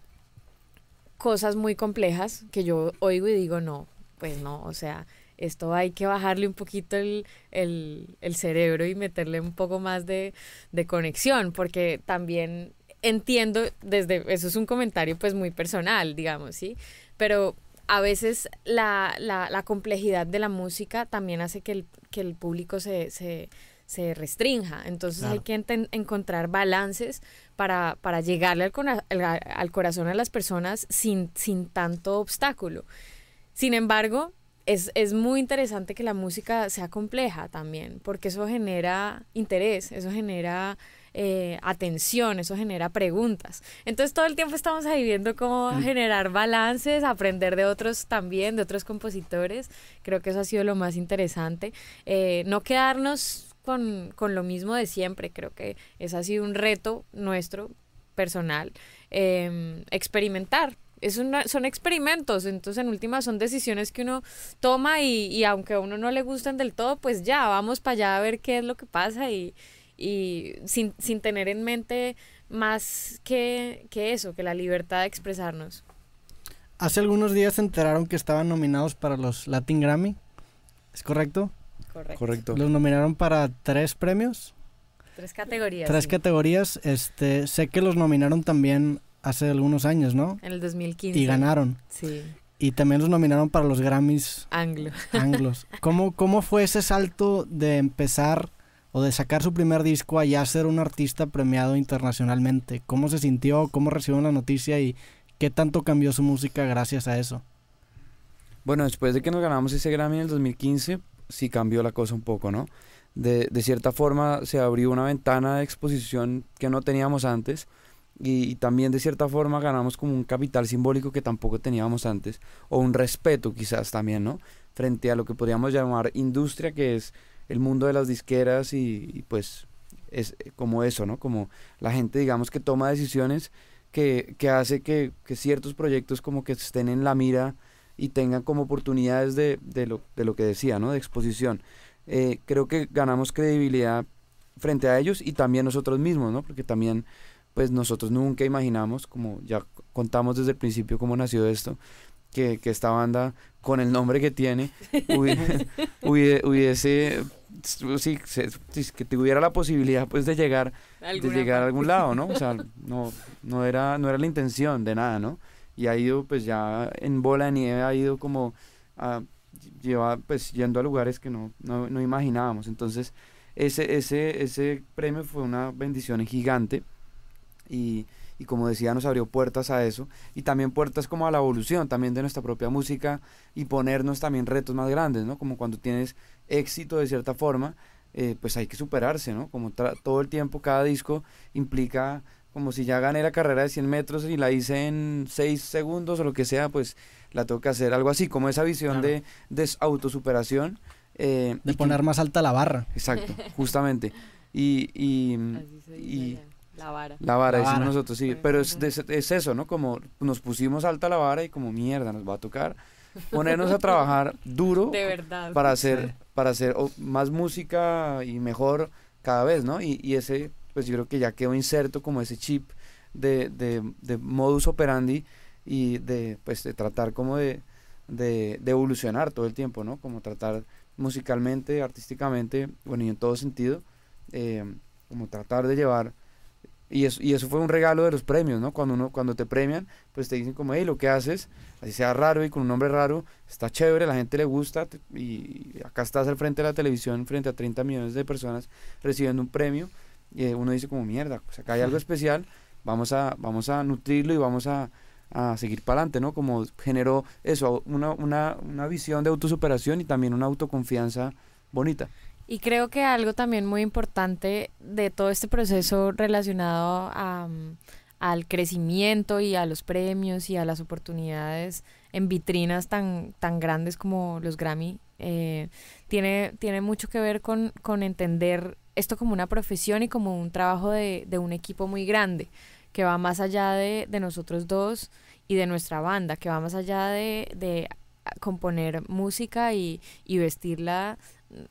cosas muy complejas que yo oigo y digo, no, pues no, o sea, esto hay que bajarle un poquito el, el, cerebro y meterle un poco más de, de conexión, porque también entiendo desde, eso es un comentario pues muy personal, digamos, ¿sí? Pero a veces la, la, la complejidad de la música también hace que el, que el público se, se, se restrinja. Entonces hay que encontrar balances para, para llegarle al, al, corazón a las personas sin, sin tanto obstáculo. Sin embargo, es, es, muy interesante que la música sea compleja también, porque eso genera interés, eso genera eh, atención, eso genera preguntas. Entonces todo el tiempo estamos ahí viendo cómo generar balances, aprender de otros también, de otros compositores. Creo que eso ha sido lo más interesante. Eh, no quedarnos con, con, lo mismo de siempre, creo que ese ha sido un reto nuestro personal, em, experimentar, es son experimentos, entonces en última son decisiones que uno toma y, y, aunque a uno no le gusten del todo, pues ya, vamos para allá a ver qué es lo que pasa y, y sin, sin tener en mente más que, que eso, que la libertad de expresarnos. Hace algunos días se enteraron que estaban nominados para los Latin Grammy. ¿Es correcto? Correcto. Los nominaron para tres premios. Tres categorías. Tres categorías. Este, sé que los nominaron también hace algunos años, ¿no? En el 2015. Y ganaron. Sí. Y también los nominaron para los Grammys. Anglo. Anglos. ¿Cómo, ¿Cómo fue ese salto de empezar o de sacar su primer disco a ya ser un artista premiado internacionalmente? ¿Cómo se sintió? ¿Cómo recibió la noticia? ¿Y qué tanto cambió su música gracias a eso? Bueno, después de que nos ganamos ese Grammy en el 2015, sí cambió la cosa un poco, ¿no? De, de cierta forma se abrió una ventana de exposición que no teníamos antes y, también de cierta forma ganamos como un capital simbólico que tampoco teníamos antes, o un respeto quizás también, ¿no? Frente a lo que podríamos llamar industria, que es el mundo de las disqueras y, pues es como eso, ¿no? Como la gente, digamos, que toma decisiones que, que hace que, que, ciertos proyectos como que estén en la mira y tengan como oportunidades de, de, lo, de lo que decía, ¿no? De exposición. Eh, creo que ganamos credibilidad frente a ellos y también nosotros mismos, ¿no? Porque también, pues nosotros nunca imaginamos, como ya contamos desde el principio cómo nació esto, que, que esta banda, con el nombre que tiene, hubiese, sí, que tuviera la posibilidad, pues, de llegar, de llegar a algún lado, ¿no? O sea, no, no, era, no era la intención de nada, ¿no? Y ha ido, pues, ya en bola de nieve, ha ido como a lleva pues yendo a lugares que no, no, no imaginábamos. Entonces, ese, ese, ese premio fue una bendición gigante y, y, como decía, nos abrió puertas a eso y también puertas como a la evolución también de nuestra propia música y ponernos también retos más grandes, ¿no? Como cuando tienes éxito de cierta forma, eh, pues hay que superarse, ¿no? Como todo el tiempo, cada disco implica como si ya gané la carrera de 100 metros y la hice en 6 segundos o lo que sea, pues la tengo que hacer. Algo así, como esa visión de, de autosuperación. Eh, de poner más alta la barra. Exacto, justamente. Y, y, la vara. La vara, decimos nosotros, sí. Pero es, es, eso, ¿no? Como nos pusimos alta la vara y como mierda, nos va a tocar ponernos a trabajar duro. De verdad. Para hacer, para hacer más música y mejor cada vez, ¿no? Y, y ese, pues yo creo que ya quedó inserto como ese chip de, de, de modus operandi y de, pues, de tratar como de, de, evolucionar todo el tiempo, ¿no? Como tratar musicalmente, artísticamente, bueno, y en todo sentido, eh, como tratar de llevar y eso, y eso fue un regalo de los premios, ¿no? Cuando uno, cuando te premian, pues te dicen como, hey, lo que haces, así sea raro y con un nombre raro, está chévere, la gente le gusta, y acá estás al frente de la televisión, frente a 30 millones de personas recibiendo un premio, y uno dice como, mierda, pues acá hay algo especial, vamos a, vamos a nutrirlo y vamos a, a seguir para adelante, ¿no? Como generó eso, una, una, una visión de autosuperación y también una autoconfianza bonita. Y creo que algo también muy importante de todo este proceso relacionado a, mm, al crecimiento y a los premios y a las oportunidades en vitrinas tan, tan grandes como los Grammy, eh, tiene, tiene mucho que ver con, con entender esto como una profesión y como un trabajo de, de un equipo muy grande que va más allá de, de, nosotros dos y de nuestra banda, que va más allá de, de componer música y, y vestirla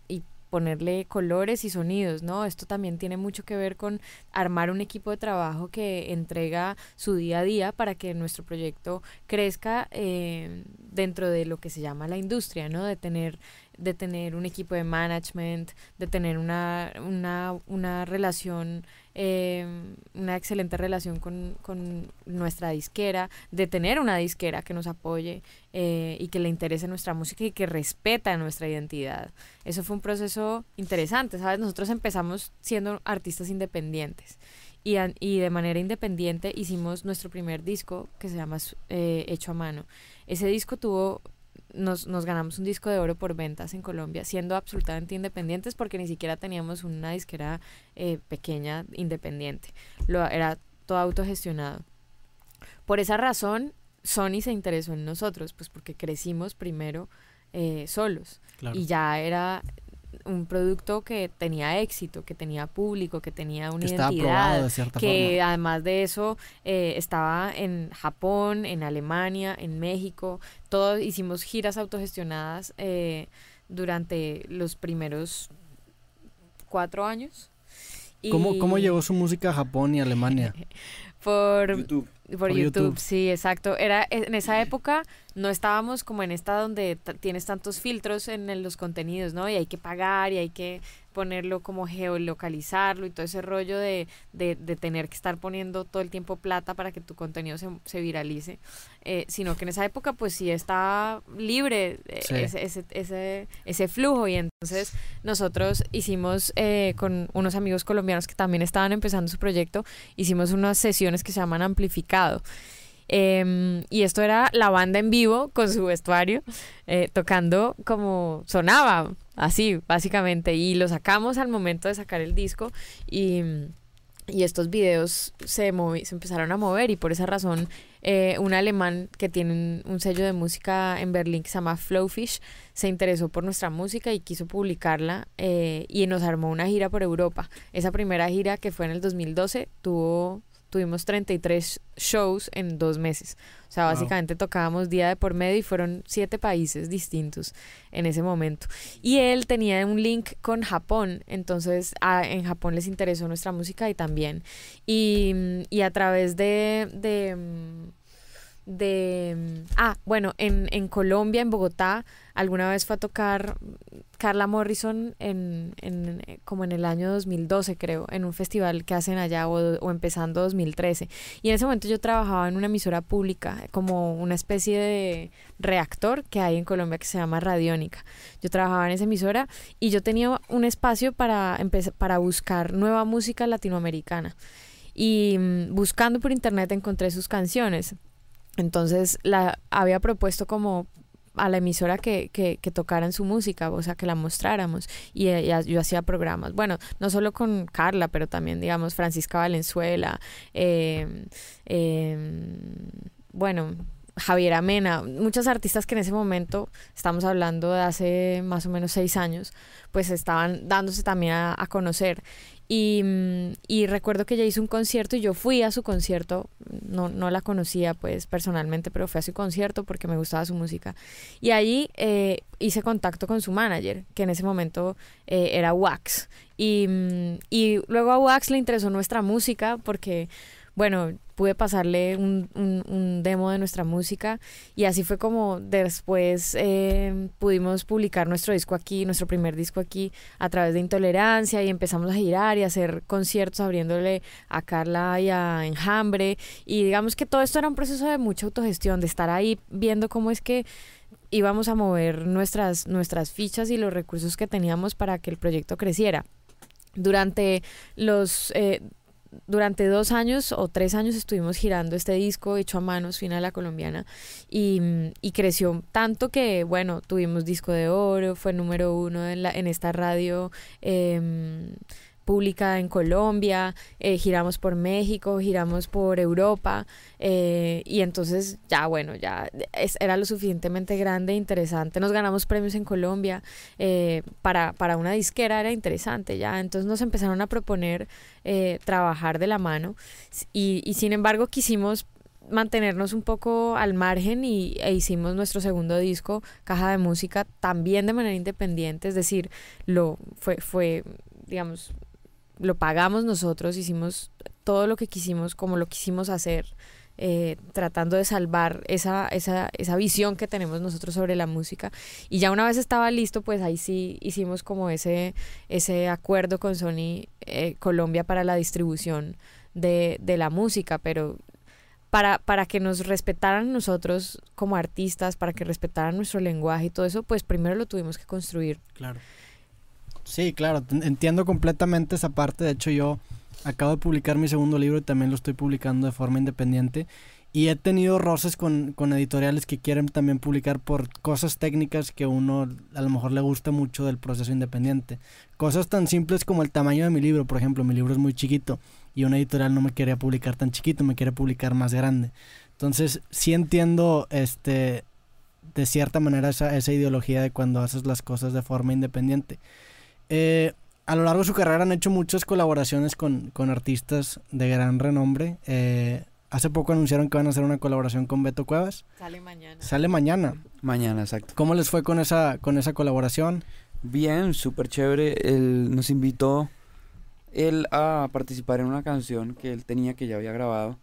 y ponerle colores y sonidos, ¿no? Esto también tiene mucho que ver con armar un equipo de trabajo que entrega su día a día para que nuestro proyecto crezca eh, dentro de lo que se llama la industria, ¿no? De tener de tener un equipo de management, de tener una, una, una relación, eh, una excelente relación con, con, nuestra disquera, de tener una disquera que nos apoye eh, y que le interese nuestra música y que respeta nuestra identidad. Eso fue un proceso interesante, ¿sabes? Nosotros empezamos siendo artistas independientes. Y, y de manera independiente hicimos nuestro primer disco que se llama eh, Hecho a Mano. Ese disco tuvo nos, nos ganamos un disco de oro por ventas en Colombia, siendo absolutamente independientes porque ni siquiera teníamos una disquera eh, pequeña independiente. Lo, era todo autogestionado. Por esa razón, Sony se interesó en nosotros, pues porque crecimos primero eh, solos. Y ya era un producto que tenía éxito, que tenía público, que tenía una identidad, que además de eso eh, estaba en Japón, en Alemania, en México, todos hicimos giras autogestionadas eh, durante los primeros cuatro años. ¿Cómo, ¿Cómo llevó su música a Japón y Alemania? por YouTube. Por, YouTube, sí, exacto. Era en esa época no estábamos como en esta donde tienes tantos filtros en, los contenidos, ¿no? Y hay que pagar y hay que ponerlo como geolocalizarlo y todo ese rollo de, de, tener que estar poniendo todo el tiempo plata para que tu contenido se, se viralice, eh, sino que en esa época pues sí estaba libre eh, ese, ese, ese, ese, flujo y entonces nosotros hicimos eh, con unos amigos colombianos que también estaban empezando su proyecto, hicimos unas sesiones que se llaman amplificado. Em, y esto era la banda en vivo con su vestuario, tocando como sonaba, Así, básicamente. Y lo sacamos al momento de sacar el disco y, y estos videos se, se empezaron a mover y por esa razón eh, un alemán que tiene un, sello de música en Berlín que se llama Flowfish se interesó por nuestra música y quiso publicarla eh, y nos armó una gira por Europa. Esa primera gira que fue en el 2012 tuvo tuvimos 33 shows en dos meses. O sea, Wow. básicamente tocábamos día de por medio y fueron siete países distintos en ese momento. Y él tenía un link con Japón, entonces a- en Japón les interesó nuestra música y también. Y, y a través de... de mm, de ah bueno en, en Colombia en Bogotá alguna vez fue a tocar Carla Morrison en, en, como en el año 2012 creo en un festival que hacen allá o, o empezando 2013 y en ese momento yo trabajaba en una emisora pública como una especie de reactor que hay en Colombia que se llama Radiónica. Yo trabajaba en esa emisora y yo tenía un espacio para para buscar nueva música latinoamericana. Y mm, buscando por internet encontré sus canciones entonces la había propuesto como a la emisora que, que, que tocaran su música, o sea, que la mostráramos. Y, ya- yo hacía programas, bueno, no solo con Carla, pero también, digamos, Francisca Valenzuela, eh, eh, bueno, Javier Amena, muchos artistas que en ese momento, estamos hablando de hace más o menos seis años, pues estaban dándose también a, a conocer. Y, mm, y recuerdo que ella hizo un concierto y yo fui a su concierto, no, no la conocía pues personalmente, pero fui a su concierto porque me gustaba su música. Y allí eh, hice contacto con su manager, que en ese momento eh, era Wax. Y, mm, y luego a Wax le interesó nuestra música porque, bueno, pude pasarle un, un- demo de nuestra música y así fue como después eh, pudimos publicar nuestro disco aquí, nuestro primer disco aquí a través de Intolerancia y empezamos a girar y hacer conciertos abriéndole a Carla y a Enjambre y digamos que todo esto era un proceso de mucha autogestión, de estar ahí viendo cómo es que íbamos a mover nuestras, nuestras fichas y los recursos que teníamos para que el proyecto creciera. Durante los... eh, durante dos años o tres años estuvimos girando este disco hecho a manos, Fina la Colombiana, y, creció tanto que, bueno, tuvimos disco de oro, fue número uno en, la, en esta radio em, pública en Colombia, eh, giramos por México, giramos por Europa, eh, y entonces ya, bueno, ya es- era lo suficientemente grande e interesante. Nos ganamos premios en Colombia, eh, para, para una disquera era interesante ya, entonces nos empezaron a proponer trabajar de la mano y, y sin embargo quisimos mantenernos un poco al margen y, e hicimos nuestro segundo disco, Caja de Música, también de manera independiente, es decir, lo fue, fue digamos, lo pagamos nosotros, hicimos todo lo que quisimos, como lo quisimos hacer, eh, tratando de salvar esa, esa, esa visión que tenemos nosotros sobre la música. Y ya una vez estaba listo, pues ahí sí hicimos como ese, ese acuerdo con Sony eh, Colombia para la distribución de, de la música, pero para, para que nos respetaran nosotros como artistas, para que respetaran nuestro lenguaje y todo eso, pues primero lo tuvimos que construir. Claro. Sí, claro, entiendo completamente esa parte. De hecho, yo acabo de publicar mi segundo libro y también lo estoy publicando de forma independiente. Y he tenido roces con, con editoriales que quieren también publicar por cosas técnicas que uno a lo mejor le gusta mucho del proceso independiente. Cosas tan simples como el tamaño de mi libro, por ejemplo, mi libro es muy chiquito y una editorial no me quería publicar tan chiquito, me quiere publicar más grande. Entonces, sí entiendo este de cierta manera esa, esa ideología de cuando haces las cosas de forma independiente. Eh, a lo largo de su carrera han hecho muchas colaboraciones con, con artistas de gran renombre. Eh, hace poco anunciaron que van a hacer una colaboración con Beto Cuevas. Sale mañana. Sale mañana. Mañana, exacto. ¿Cómo les fue con esa, con esa colaboración? Bien, súper chévere. Él nos invitó él a participar en una canción que él tenía que ya había grabado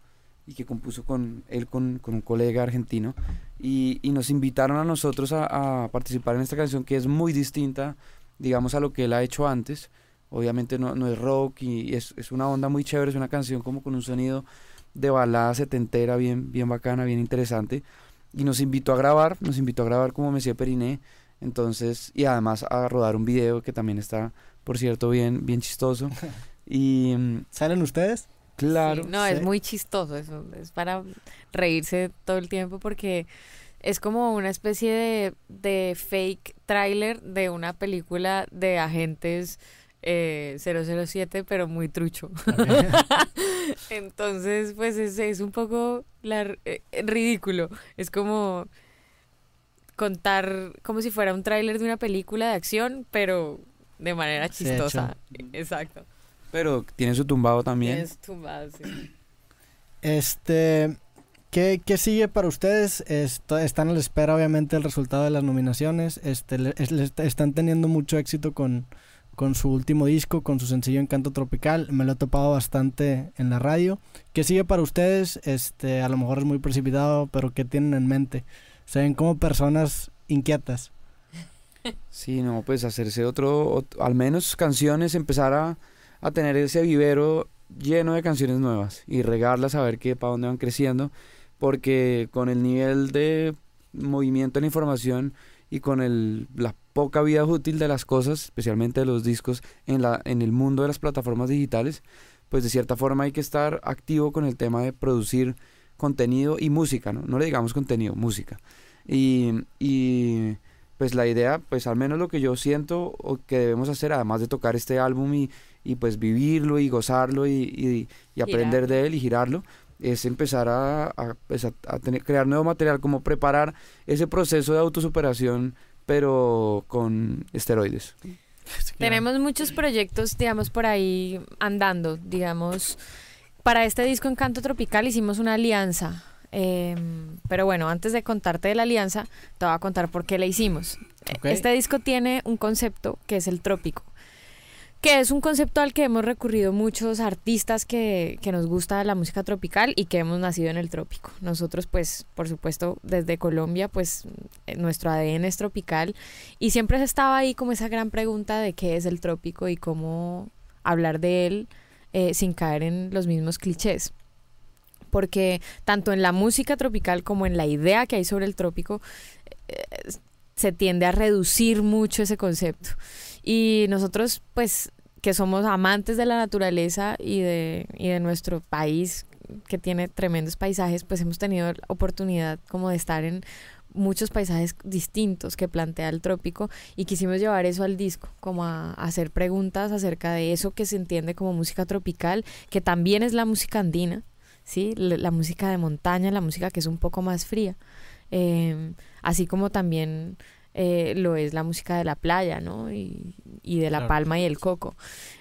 y que compuso con él con, con un colega argentino y, y nos invitaron a nosotros a, a participar en esta canción que es muy distinta digamos a lo que él ha hecho antes obviamente no, no es rock y es, es una onda muy chévere es una canción como con un sonido de balada setentera bien bien bacana bien interesante y nos invitó a grabar nos invitó a grabar como Messier Periné entonces, y además a rodar un video que también está, por cierto, bien, bien chistoso. Y ¿Salen ustedes? claro, Sí, no, sí. es muy chistoso eso, es para reírse todo el tiempo porque es como una especie de, de fake trailer de una película de agentes eh, 007, pero muy trucho. Entonces, pues es, es un poco la eh, ridículo. Es como contar como si fuera un tráiler de una película de acción, pero de manera chistosa. Exacto. pero tiene su tumbado también. Tienes tumbado, sí. Este, ¿qué, qué sigue para ustedes? Esto- están a la espera, obviamente, el resultado de las nominaciones. Este, le- es- le- están teniendo mucho éxito con, con su último disco, con su sencillo Encanto Tropical. Me lo he topado bastante en la radio. ¿Qué sigue para ustedes? Este, a lo mejor es muy precipitado, pero ¿qué tienen en mente? Se ven como personas inquietas. Sí, no, pues hacerse otro, ot- al menos canciones, empezar a, a tener ese vivero lleno de canciones nuevas y regarlas a ver qué, para dónde van creciendo, porque con el nivel de movimiento de la información y con el, la poca vida útil de las cosas, especialmente de los discos en, la, en el mundo de las plataformas digitales, pues de cierta forma hay que estar activo con el tema de producir contenido y música, ¿no? No le digamos contenido, música. Y, y pues la idea, pues al menos lo que yo siento o que debemos hacer, además de tocar este álbum y, y pues vivirlo y gozarlo y, y- y aprender de él y girarlo, es empezar a, a, pues, a- a tener, crear nuevo material, como preparar ese proceso de autosuperación, pero con esteroides. Tenemos muchos proyectos, digamos, por ahí andando, digamos. Para este disco Encanto Tropical hicimos una alianza. em, pero bueno, antes de contarte de la alianza, te voy a contar por qué la hicimos. Este disco tiene un concepto que es el trópico, que es un concepto al que hemos recurrido muchos artistas que, que nos gusta la música tropical y que hemos nacido en el trópico. Nosotros, pues, por supuesto, desde Colombia, pues, eh, nuestro ADN es tropical y siempre estaba ahí como esa gran pregunta de qué es el trópico y cómo hablar de él eh, sin caer en los mismos clichés. Porque tanto en la música tropical como en la idea que hay sobre el trópico, eh, se tiende a reducir mucho ese concepto. Y nosotros, pues, que somos amantes de la naturaleza y de, y de nuestro país, que tiene tremendos paisajes, pues hemos tenido la oportunidad como de estar en muchos paisajes distintos que plantea el trópico y quisimos llevar eso al disco, como a, hacer preguntas acerca de eso que se entiende como música tropical, que también es la música andina, ¿sí? La, música de montaña, la música que es un poco más fría, eh, así como también eh, lo es la música de la playa, ¿no? Y, y de la Claro. palma y el coco.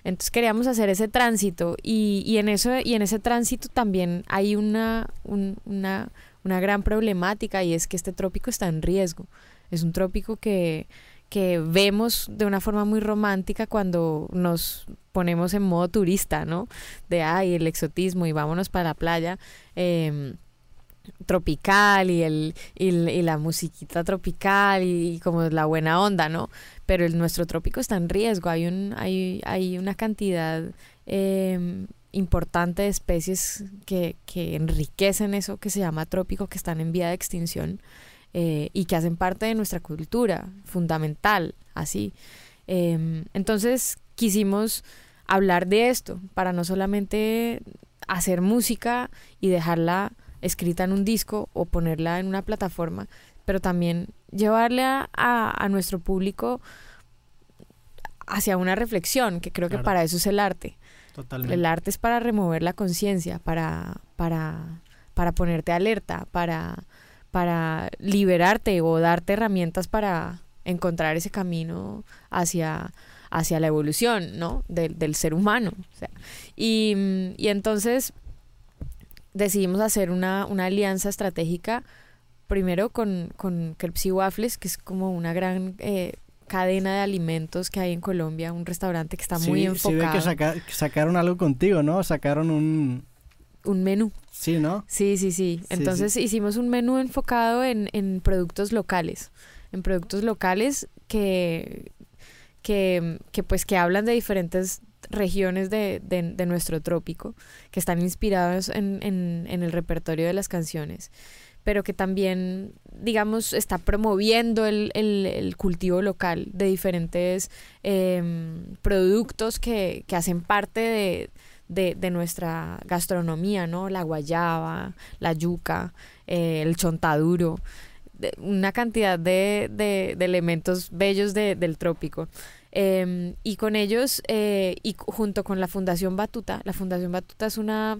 Entonces queríamos hacer ese tránsito y, y en eso y en ese tránsito también hay una, un- una, una gran problemática y es que este trópico está en riesgo. Es un trópico que, que vemos de una forma muy romántica cuando nos ponemos en modo turista, ¿no? De, ay, el exotismo y vámonos para la playa. em, tropical y el y, la musiquita tropical y, y como la buena onda, ¿no? Pero el, nuestro trópico está en riesgo, hay un hay, hay una cantidad em, importante de especies que, que enriquecen eso que se llama trópico, que están en vía de extinción eh, y que hacen parte de nuestra cultura, fundamental, así. Em, entonces quisimos hablar de esto para no solamente hacer música y dejarla escrita en un disco o ponerla en una plataforma, pero también llevarle a, a- a nuestro público hacia una reflexión, que creo que para eso es el arte. Totalmente. El arte es para remover la conciencia, para, para, para ponerte alerta, para, para liberarte o darte herramientas para encontrar ese camino hacia, hacia la evolución, ¿no? Del, del ser humano. O sea, y, y entonces decidimos hacer una, una alianza estratégica primero con, con Crepes y Waffles, que es como una gran eh, cadena de alimentos que hay en Colombia, un restaurante que está muy enfocado. Sí, ve que, saca- que sacaron algo contigo, ¿no? Sacaron un... un menú. Sí, ¿no? Sí, sí, sí. Sí, Entonces hicimos un menú enfocado en, en productos locales, en productos locales que, que, que, pues que hablan de diferentes regiones de, de- nuestro trópico, que están inspirados en, en- el repertorio de las canciones, pero que también, digamos, está promoviendo el, el- cultivo local de diferentes em, productos que, que hacen parte de, de, nuestra gastronomía, ¿no? La guayaba, la yuca, eh, el chontaduro, una cantidad de, elementos bellos de- del trópico. Eh, y con ellos, eh, y junto con la Fundación Batuta, la Fundación Batuta es una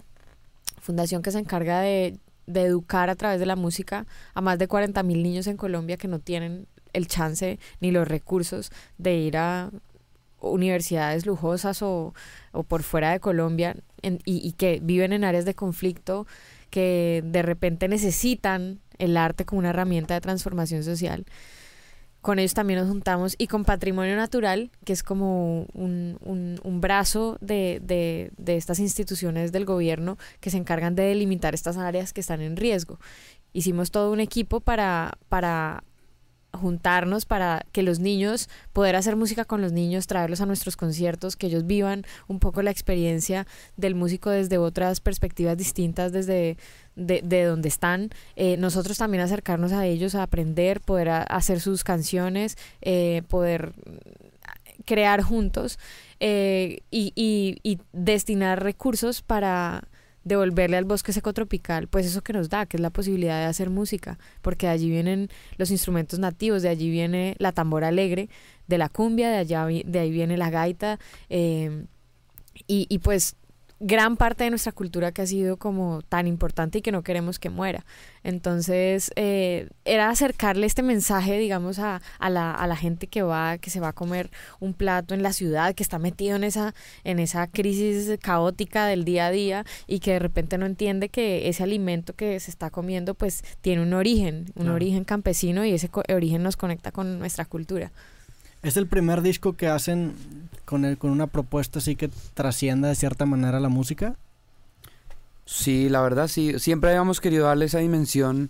fundación que se encarga de, educar a través de la música a más de 40 mil niños en Colombia que no tienen el chance ni los recursos de ir a universidades lujosas o, o por fuera de Colombia y que viven en áreas de conflicto que de repente necesitan el arte como una herramienta de transformación social. Con ellos también nos juntamos y con Patrimonio Natural, que es como un, un- brazo de, de- de estas instituciones del gobierno que se encargan de delimitar estas áreas que están en riesgo. Hicimos todo un equipo para, para juntarnos para que los niños, poder hacer música con los niños, traerlos a nuestros conciertos, que ellos vivan un poco la experiencia del músico desde otras perspectivas distintas, desde de, de donde están. Eh, nosotros también acercarnos a ellos, a aprender, poder hacer sus canciones, eh, poder crear juntos eh, y, y- y destinar recursos para devolverle al bosque seco tropical, pues eso que nos da, que es la posibilidad de hacer música, porque de allí vienen los instrumentos nativos, de allí viene la tambora alegre, de la cumbia, de allá de ahí viene la gaita, eh, y, y pues gran parte de nuestra cultura que ha sido como tan importante y que no queremos que muera. Entonces, eh, era acercarle este mensaje, digamos, a, a, la, a la gente que va, que se va a comer un plato en la ciudad, que está metido en esa, en esa crisis caótica del día a día y que de repente no entiende que ese alimento que se está comiendo, pues tiene un origen, un origen campesino y ese origen nos conecta con nuestra cultura. Es el primer disco que hacen con, el, con una propuesta así que trascienda de cierta manera la música. Sí, la verdad sí. Siempre habíamos querido darle esa dimensión,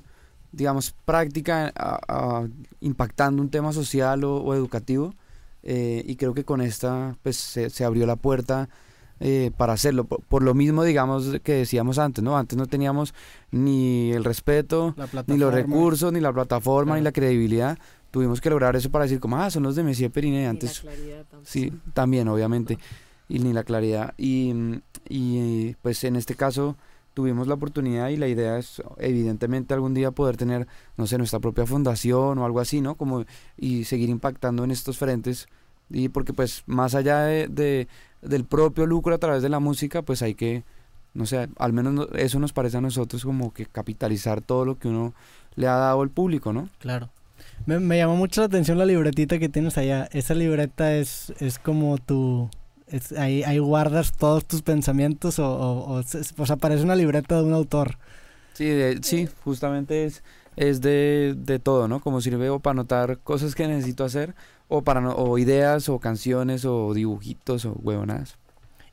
digamos, práctica, a- a- impactando un tema social o, o educativo. eh, y creo que con esta, pues, se, se abrió la puerta eh, para hacerlo. Por, por lo mismo, digamos, que decíamos antes, ¿no? Antes no teníamos ni el respeto, ni los recursos, ni la plataforma, ni la credibilidad. Tuvimos que lograr eso para decir, como, ah, son los de Messier Periné. Antes Sí, también, obviamente. Y ni la claridad. Y, y pues en este caso tuvimos la oportunidad y la idea es evidentemente algún día poder tener, no sé, nuestra propia fundación o algo así, ¿no? Como y seguir impactando en estos frentes. Y porque pues más allá de, de- del propio lucro a través de la música, pues hay que, no sé, al menos no- eso nos parece a nosotros como que capitalizar todo lo que uno le ha dado al público, ¿no? Claro. Me, me llamó mucho la atención la libretita que tienes allá. Esa libreta es, es como tu... es- ahí, ahí guardas todos tus pensamientos o, o, o, se- o sea, parece una libreta de un autor. Sí, de- sí, justamente es, es de, de todo, ¿no? Como sirve o para anotar cosas que necesito hacer, o para no- o ideas, o canciones, o dibujitos, o huevonadas.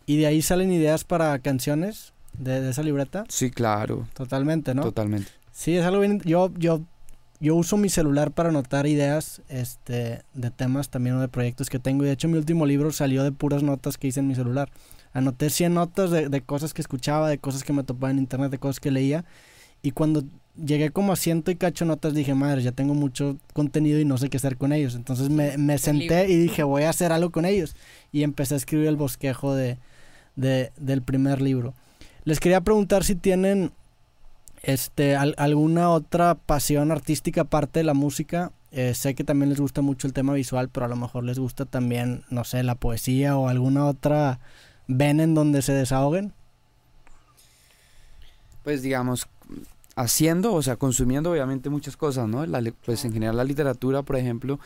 Y de ahí salen ideas para canciones de, de esa libreta. Sí, claro, Totalmente, ¿no? totalmente. Sí, es algo bien. Yo, yo, yo uso mi celular para anotar ideas este, de temas también o de proyectos que tengo. Y de hecho, mi último libro salió de puras notas que hice en mi celular. Anoté 100 notas de, de cosas que escuchaba, de cosas que me topaba en internet, de cosas que leía. Y cuando llegué como a ciento y cacho notas, dije, madre, ya tengo mucho contenido y no sé qué hacer con ellos. Entonces me, me senté y dije, voy a hacer algo con ellos. Y empecé a escribir el bosquejo de, de- del primer libro. Les quería preguntar si tienen este, al- alguna otra pasión artística aparte de la música. Eh, sé que también les gusta mucho el tema visual, pero a lo mejor les gusta también, no sé, la poesía o alguna otra ven en donde se desahoguen. Pues digamos, haciendo, o sea, consumiendo obviamente muchas cosas, ¿no? La pues en general la literatura, por ejemplo,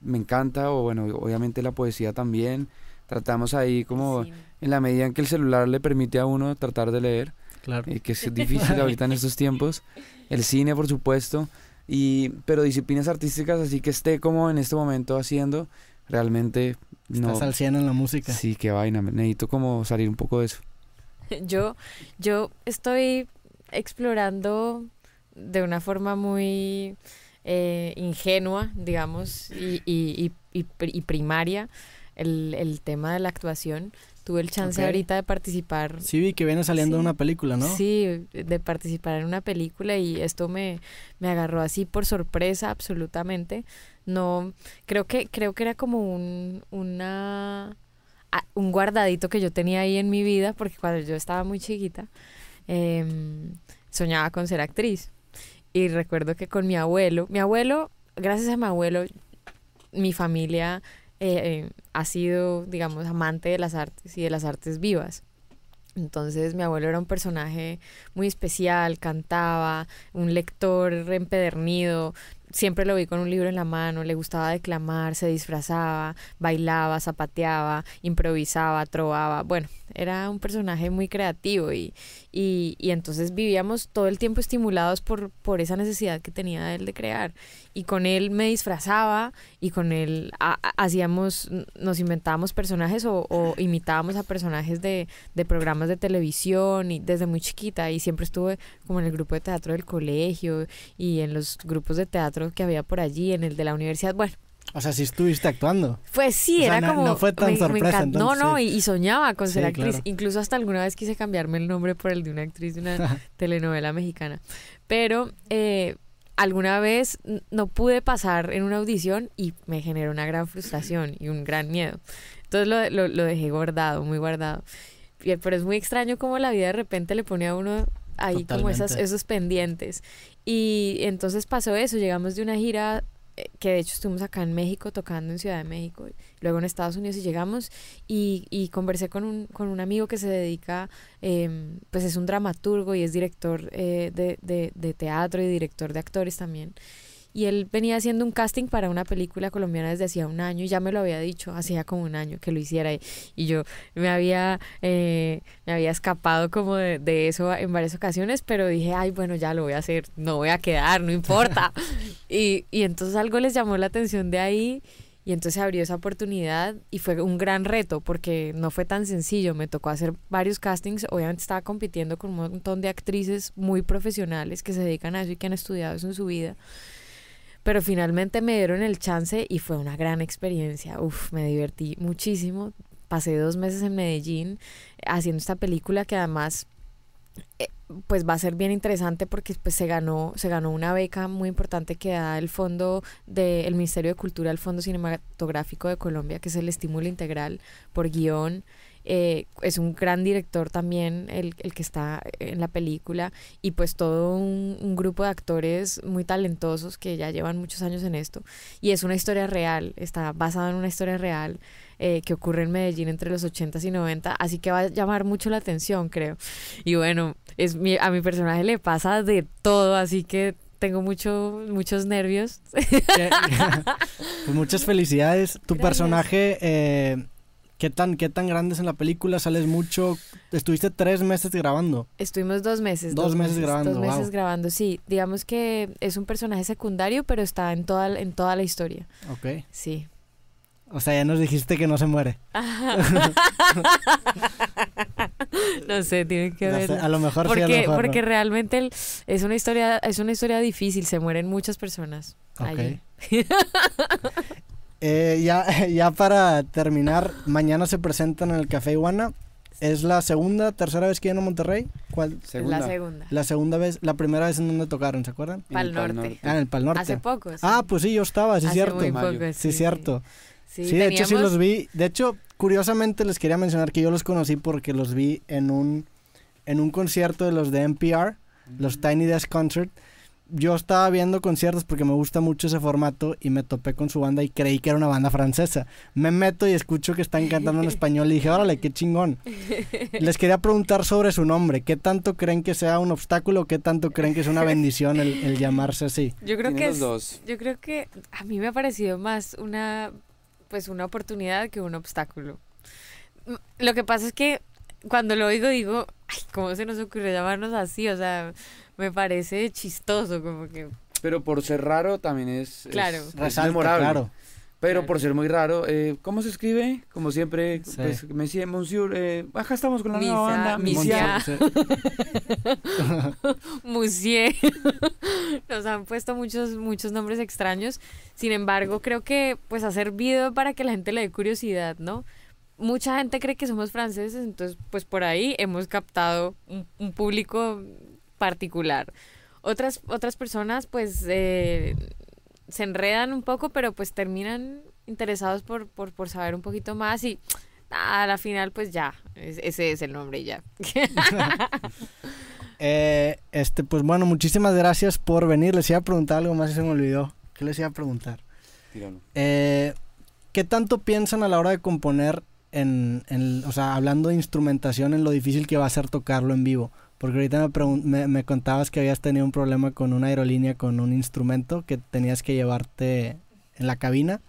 me encanta, o bueno, obviamente la poesía también. Tratamos ahí como en la medida en que el celular le permite a uno tratar de leer. Claro. eh, que es difícil ahorita en estos tiempos. El cine, por supuesto. Y, pero disciplinas artísticas, así que esté como en este momento haciendo, realmente no. Estás al 100 en la música. Sí, qué vaina. Necesito como salir un poco de eso. Yo, yo estoy explorando de una forma muy eh, ingenua, digamos, y, y- y- y pri- y primaria el, el tema de la actuación. Tuve el chance ahorita de participar. Sí vi que viene saliendo Sí. una película, ¿no? Sí, de participar en una película y esto me, me agarró así por sorpresa absolutamente. No, creo que, creo que era como un, una, un guardadito que yo tenía ahí en mi vida, porque cuando yo estaba muy chiquita, em, soñaba con ser actriz. Y recuerdo que con mi abuelo, mi abuelo, gracias a mi abuelo, mi familia eh, ha sido, digamos, amante de las artes y de las artes vivas. Entonces mi abuelo era un personaje muy especial, cantaba, un lector empedernido, siempre lo vi con un libro en la mano, le gustaba declamar, se disfrazaba, bailaba, zapateaba, improvisaba, trovaba. Bueno, era un personaje muy creativo y, y, y, entonces vivíamos todo el tiempo estimulados por, por esa necesidad que tenía él de crear. Y con él me disfrazaba y con él hacíamos, nos inventábamos personajes o, o imitábamos a personajes de, de, programas de televisión y desde muy chiquita y siempre estuve como en el grupo de teatro del colegio y en los grupos de teatro que había por allí, en el de la universidad. Bueno, o sea, si estuviste actuando. Pues sí, era como. No fue tan sorpresa. no, no, y, soñaba con ser actriz. Incluso hasta alguna vez quise cambiarme el nombre por el de una actriz de una telenovela mexicana. Pero eh, alguna vez no pude pasar en una audición y me generó una gran frustración y un gran miedo. Entonces lo, lo, lo dejé guardado, muy guardado. Pero es muy extraño cómo la vida de repente le pone a uno ahí como esas, esos pendientes. Y entonces pasó eso, llegamos de una gira que de hecho estuvimos acá en México tocando en Ciudad de México, luego en Estados Unidos y llegamos y, y conversé con un, con un amigo que se dedica, eh, pues es un dramaturgo y es director eh, de, de, de teatro y director de actores también y él venía haciendo un casting para una película colombiana desde hacía un año y ya me lo había dicho, hacía como un año que lo hiciera y, yo me había, eh, me había escapado como de, de, eso en varias ocasiones, pero dije, ay, bueno, ya lo voy a hacer, no voy a quedar, no importa. y, y entonces algo les llamó la atención de ahí y entonces abrió esa oportunidad y fue un gran reto porque no fue tan sencillo, me tocó hacer varios castings, obviamente estaba compitiendo con un montón de actrices muy profesionales que se dedican a eso y que han estudiado eso en su vida. Pero finalmente me dieron el chance y fue una gran experiencia. Uf, me divertí muchísimo. Pasé dos meses en Medellín haciendo esta película que además eh, pues va a ser bien interesante porque pues se ganó se ganó una beca muy importante que da el fondo del Ministerio de Cultura el Fondo Cinematográfico de Colombia que es el estímulo integral por guion eh, es un gran director también el, el, que está en la película y pues todo un, un, grupo de actores muy talentosos que ya llevan muchos años en esto y es una historia real, está basada en una historia real eh, que ocurre en Medellín entre los 80s y 90, así que va a llamar mucho la atención creo y bueno, es mi, a mi personaje le pasa de todo, así que tengo mucho, muchos nervios. pues muchas felicidades. Tu Gracias. personaje eh, ¿Qué tan, ¿Qué tan grande es en la película? ¿Sales mucho? ¿Estuviste tres meses grabando? Estuvimos dos meses. Dos, dos meses, meses, grabando. Dos meses grabando, sí. Digamos que es un personaje secundario, pero está en toda, en toda la historia. Ok. Sí. O sea, ya nos dijiste que no se muere. no sé, tiene que ver. No sé, a lo mejor porque, sí, a lo mejor Porque no. realmente el, es una historia, es una historia difícil, se mueren muchas personas. Ok. allí. Eh, ya, ya para terminar, mañana se presentan en el Café Iguana. ¿Es la segunda, tercera vez que vienen a Monterrey? ¿Cuál? Segunda. La segunda. La segunda vez, la primera vez en donde tocaron, ¿se acuerdan? En Pal el Pal Norte. Ah, en el Pal Norte. Hace poco. sí. Ah, pues sí, yo estaba, sí, Hace cierto. muy poco, Sí, cierto. Sí, Sí, de hecho sí teníamos- los vi. De hecho, curiosamente les quería mencionar que yo los conocí porque los vi en un en un concierto de los de NPR, los Tiny Desk Concert. Yo estaba viendo conciertos porque me gusta mucho ese formato y me topé con su banda y creí que era una banda francesa. Me meto y escucho que están cantando en español y dije, órale, qué chingón. Les quería preguntar sobre su nombre. ¿Qué tanto creen que sea un obstáculo o qué tanto creen que es una bendición el, el llamarse así? Yo creo Tiene que los es, dos. yo creo que a mí me ha parecido más una pues una oportunidad que un obstáculo. Mm, Lo que pasa es que cuando lo oigo digo, ay, ¿cómo se nos ocurrió llamarnos así? O sea, me parece chistoso, como que Pero por ser raro también es, es- Claro. es, Resalta, memorable. claro. Pero Claro. por ser muy raro, eh, ¿cómo se escribe? Como siempre, Sí. pues, Monsieur, Monsieur, eh, acá estamos con la Misa, nueva banda, misia. Misia. Musier. Nos han puesto muchos, muchos nombres extraños. Sin embargo, creo que pues ha servido para que la gente le dé curiosidad, ¿no? Mucha gente cree que somos franceses, entonces pues por ahí hemos captado un, un público particular. Otras, otras personas pues eh, se enredan un poco, pero pues terminan interesados por, por, por saber un poquito más y a la final pues ya, es- ese es el nombre y ya. Eh, este, pues bueno, muchísimas gracias por venir. Les iba a preguntar algo más y se me olvidó. ¿Qué les iba a preguntar? Eh, ¿Qué tanto piensan a la hora de componer en, en- o sea, hablando de instrumentación, en lo difícil que va a ser tocarlo en vivo? Porque ahorita me, me, me, contabas que habías tenido un problema con una aerolínea, con un instrumento que tenías que llevarte en la cabina.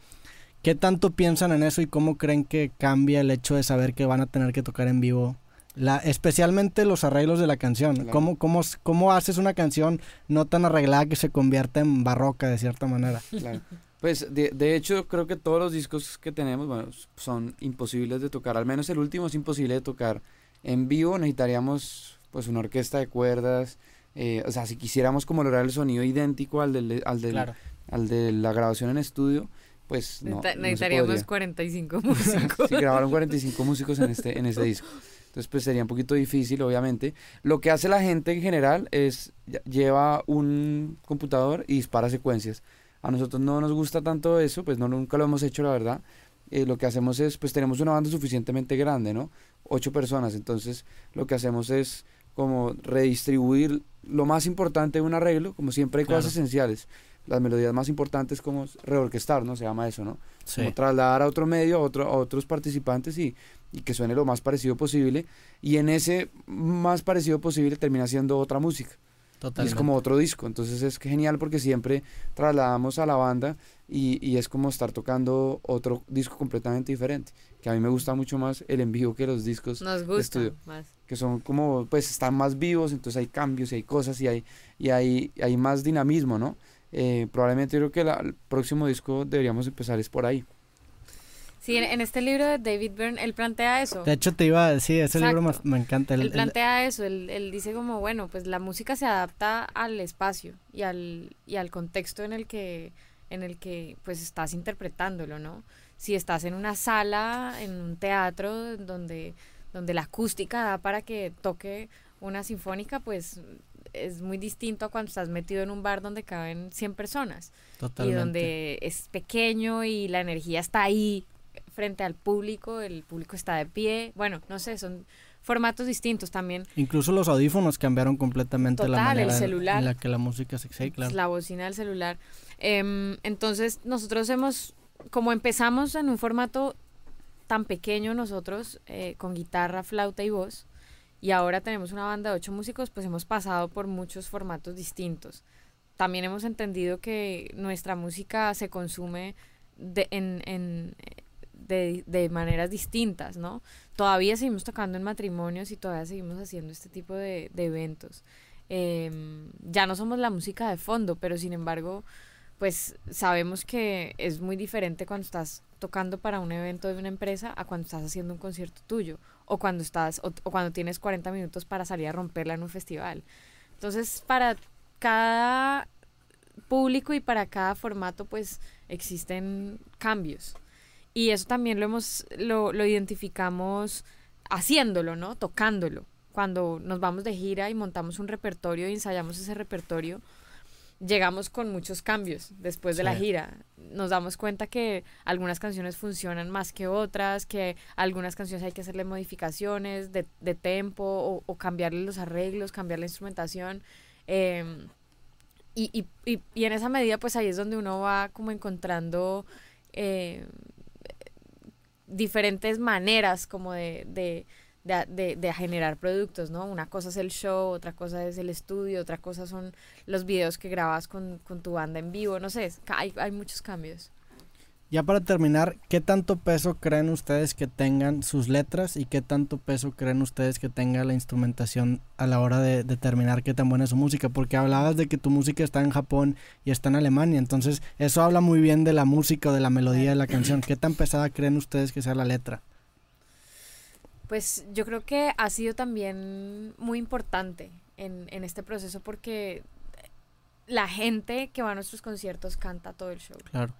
¿Qué tanto piensan en eso y cómo creen que cambia el hecho de saber que van a tener que tocar en vivo? La, especialmente los arreglos de la canción. ¿Cómo, cómo, cómo haces una canción no tan arreglada que se convierta en barroca de cierta manera? Claro. Pues de, de, hecho creo que todos los discos que tenemos bueno, son imposibles de tocar. Al menos el último es imposible de tocar en vivo. Necesitaríamos pues una orquesta de cuerdas. Eh, o sea, si quisiéramos como lograr el sonido idéntico al, del, al, del, al de la grabación en estudio, pues no. Necesitaríamos 45 músicos. sí, grabaron 45 músicos en este, en este disco. Entonces, pues sería un poquito difícil, obviamente. Lo que hace la gente en general es lleva un computador y dispara secuencias. A nosotros no nos gusta tanto eso, pues no nunca lo hemos hecho, la verdad. Eh, lo que hacemos es, pues tenemos una banda suficientemente grande, ¿no? Ocho personas. Entonces, lo que hacemos es como redistribuir lo más importante de un arreglo, como siempre hay cosas esenciales las melodías más importantes como reorquestar, ¿no? Se llama eso, ¿no? Como trasladar a otro medio, a, otro, a otros participantes y, y, que suene lo más parecido posible. Y en ese más parecido posible termina siendo otra música. Totalmente. es como otro disco. Entonces es genial porque siempre trasladamos a la banda y, y, es como estar tocando otro disco completamente diferente. Que a mí me gusta mucho más el en vivo que los discos Nos gusta estudio. Más. Que son como, pues están más vivos, entonces hay cambios y hay cosas y hay, y hay, hay más dinamismo, ¿no? Eh, probablemente creo que el próximo disco deberíamos empezar es por ahí. Sí, en, este libro de David Byrne, él plantea eso. De hecho, te iba a decir, ese libro me, encanta. él plantea eso, él, él, dice como, bueno, pues la música se adapta al espacio y al, y al contexto en el que, en el que pues estás interpretándolo, ¿no? Si estás en una sala, en un teatro, donde, donde la acústica da para que toque una sinfónica, pues es muy distinto a cuando estás metido en un bar donde caben 100 personas. Y donde es pequeño y la energía está ahí frente al público, el público está de pie. Bueno, no sé, son formatos distintos también. Incluso los audífonos cambiaron completamente la manera en la que la música se exige, claro. La bocina del celular. Em, entonces, nosotros hemos, como empezamos en un formato tan pequeño nosotros, eh, con guitarra, flauta y voz, y ahora tenemos una banda de ocho músicos, pues hemos pasado por muchos formatos distintos. También hemos entendido que nuestra música se consume de, en, en de, de, maneras distintas, ¿no? Todavía seguimos tocando en matrimonios y todavía seguimos haciendo este tipo de, de eventos. Em, ya no somos la música de fondo, pero sin embargo, pues sabemos que es muy diferente cuando estás tocando para un evento de una empresa a cuando estás haciendo un concierto tuyo o cuando estás o, cuando tienes 40 minutos para salir a romperla en un festival. Entonces, para cada público y para cada formato pues existen cambios. Y eso también lo hemos lo, lo identificamos haciéndolo, ¿no? Tocándolo. Cuando nos vamos de gira y montamos un repertorio y ensayamos ese repertorio, llegamos con muchos cambios después de la gira. Nos damos cuenta que algunas canciones funcionan más que otras, que algunas canciones hay que hacerle modificaciones de, de tempo o, cambiarle los arreglos, cambiar la instrumentación. Em, y, y, y, y, en esa medida, pues ahí es donde uno va como encontrando eh, diferentes maneras como de, de de, de, generar productos, ¿no? Una cosa es el show, otra cosa es el estudio, otra cosa son los videos que grabas con, con tu banda en vivo, no sé, hay, hay muchos cambios. Ya para terminar, ¿qué tanto peso creen ustedes que tengan sus letras y qué tanto peso creen ustedes que tenga la instrumentación a la hora de determinar qué tan buena es su música? Porque hablabas de que tu música está en Japón y está en Alemania, entonces eso habla muy bien de la música o de la melodía de la canción. ¿Qué tan pesada creen ustedes que sea la letra? Pues yo creo que ha sido también muy importante en, en este proceso porque la gente que va a nuestros conciertos canta todo el show. Claro.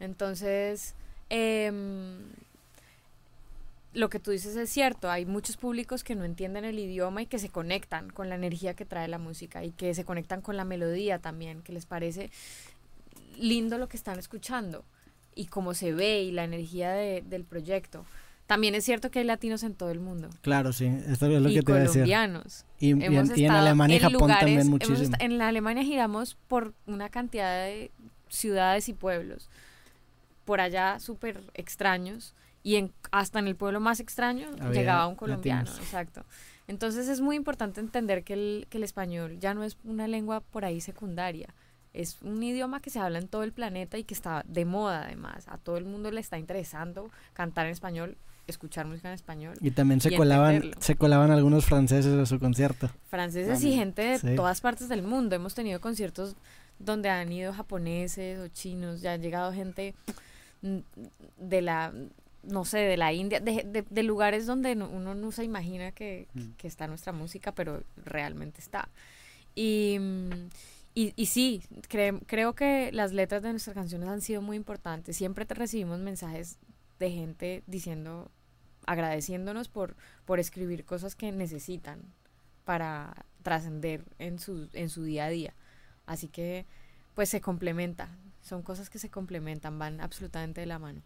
Entonces, em, lo que tú dices es cierto, hay muchos públicos que no entienden el idioma y que se conectan con la energía que trae la música y que se conectan con la melodía también, que les parece lindo lo que están escuchando y cómo se ve y la energía de, del proyecto. También es cierto que hay latinos en todo el mundo. Claro, sí, esto es lo que te voy a decir. colombianos. Y, y, en, Alemania y Japón también muchísimo. en la Alemania giramos por una cantidad de ciudades y pueblos, por allá súper extraños, y en, hasta en el pueblo más extraño llegaba un colombiano, exacto. Entonces es muy importante entender que el, que el español ya no es una lengua por ahí secundaria. Es un idioma que se habla en todo el planeta y que está de moda además. A todo el mundo le está interesando cantar en español, escuchar música en español. Y también se y colaban, entenderlo. se colaban algunos franceses a su concierto. Franceses y gente de Sí. todas partes del mundo. Hemos tenido conciertos donde han ido japoneses o chinos, ya ha llegado gente de la, no sé, de la India, de, de- de lugares donde no- uno no se imagina que, Mm. que está nuestra música, pero realmente está. Y, y, y sí, cre- creo que las letras de nuestras canciones han sido muy importantes. Siempre te recibimos mensajes de gente diciendo, agradeciéndonos por, por escribir cosas que necesitan para trascender en su, en su día a día. Así que, pues se complementa. Son cosas que se complementan, van absolutamente de la mano.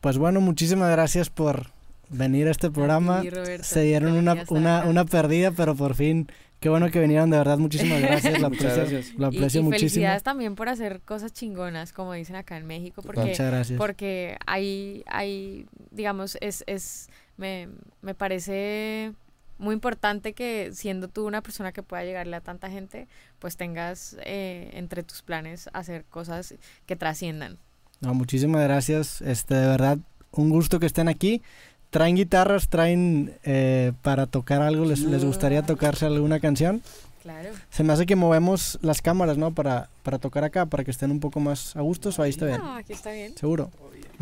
Pues bueno, muchísimas gracias por venir a este programa. ti, Roberto, Se dieron una, una, una perdida, pero por fin, qué bueno que vinieron, de verdad, muchísimas gracias. Lo Muchas aprecio, gracias. Y, aprecio y muchísimo. felicidades también por hacer cosas chingonas, como dicen acá en México, porque Muchas gracias. porque hay, hay digamos, es, es me, me parece muy importante que siendo tú una persona que pueda llegarle a tanta gente, pues tengas eh, entre tus planes hacer cosas que trasciendan. No, muchísimas gracias. Este, de verdad, un gusto que estén aquí. ¿Traen guitarras? ¿Traen eh, para tocar algo? ¿Les, ¿Les gustaría tocarse alguna canción? Claro. Se me hace que movemos las cámaras, ¿no? Para, para tocar acá, para que estén un poco más a gustos o ahí está bien. Ah, aquí está bien. ¿Seguro?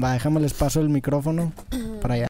Va, déjame les paso el micrófono para allá.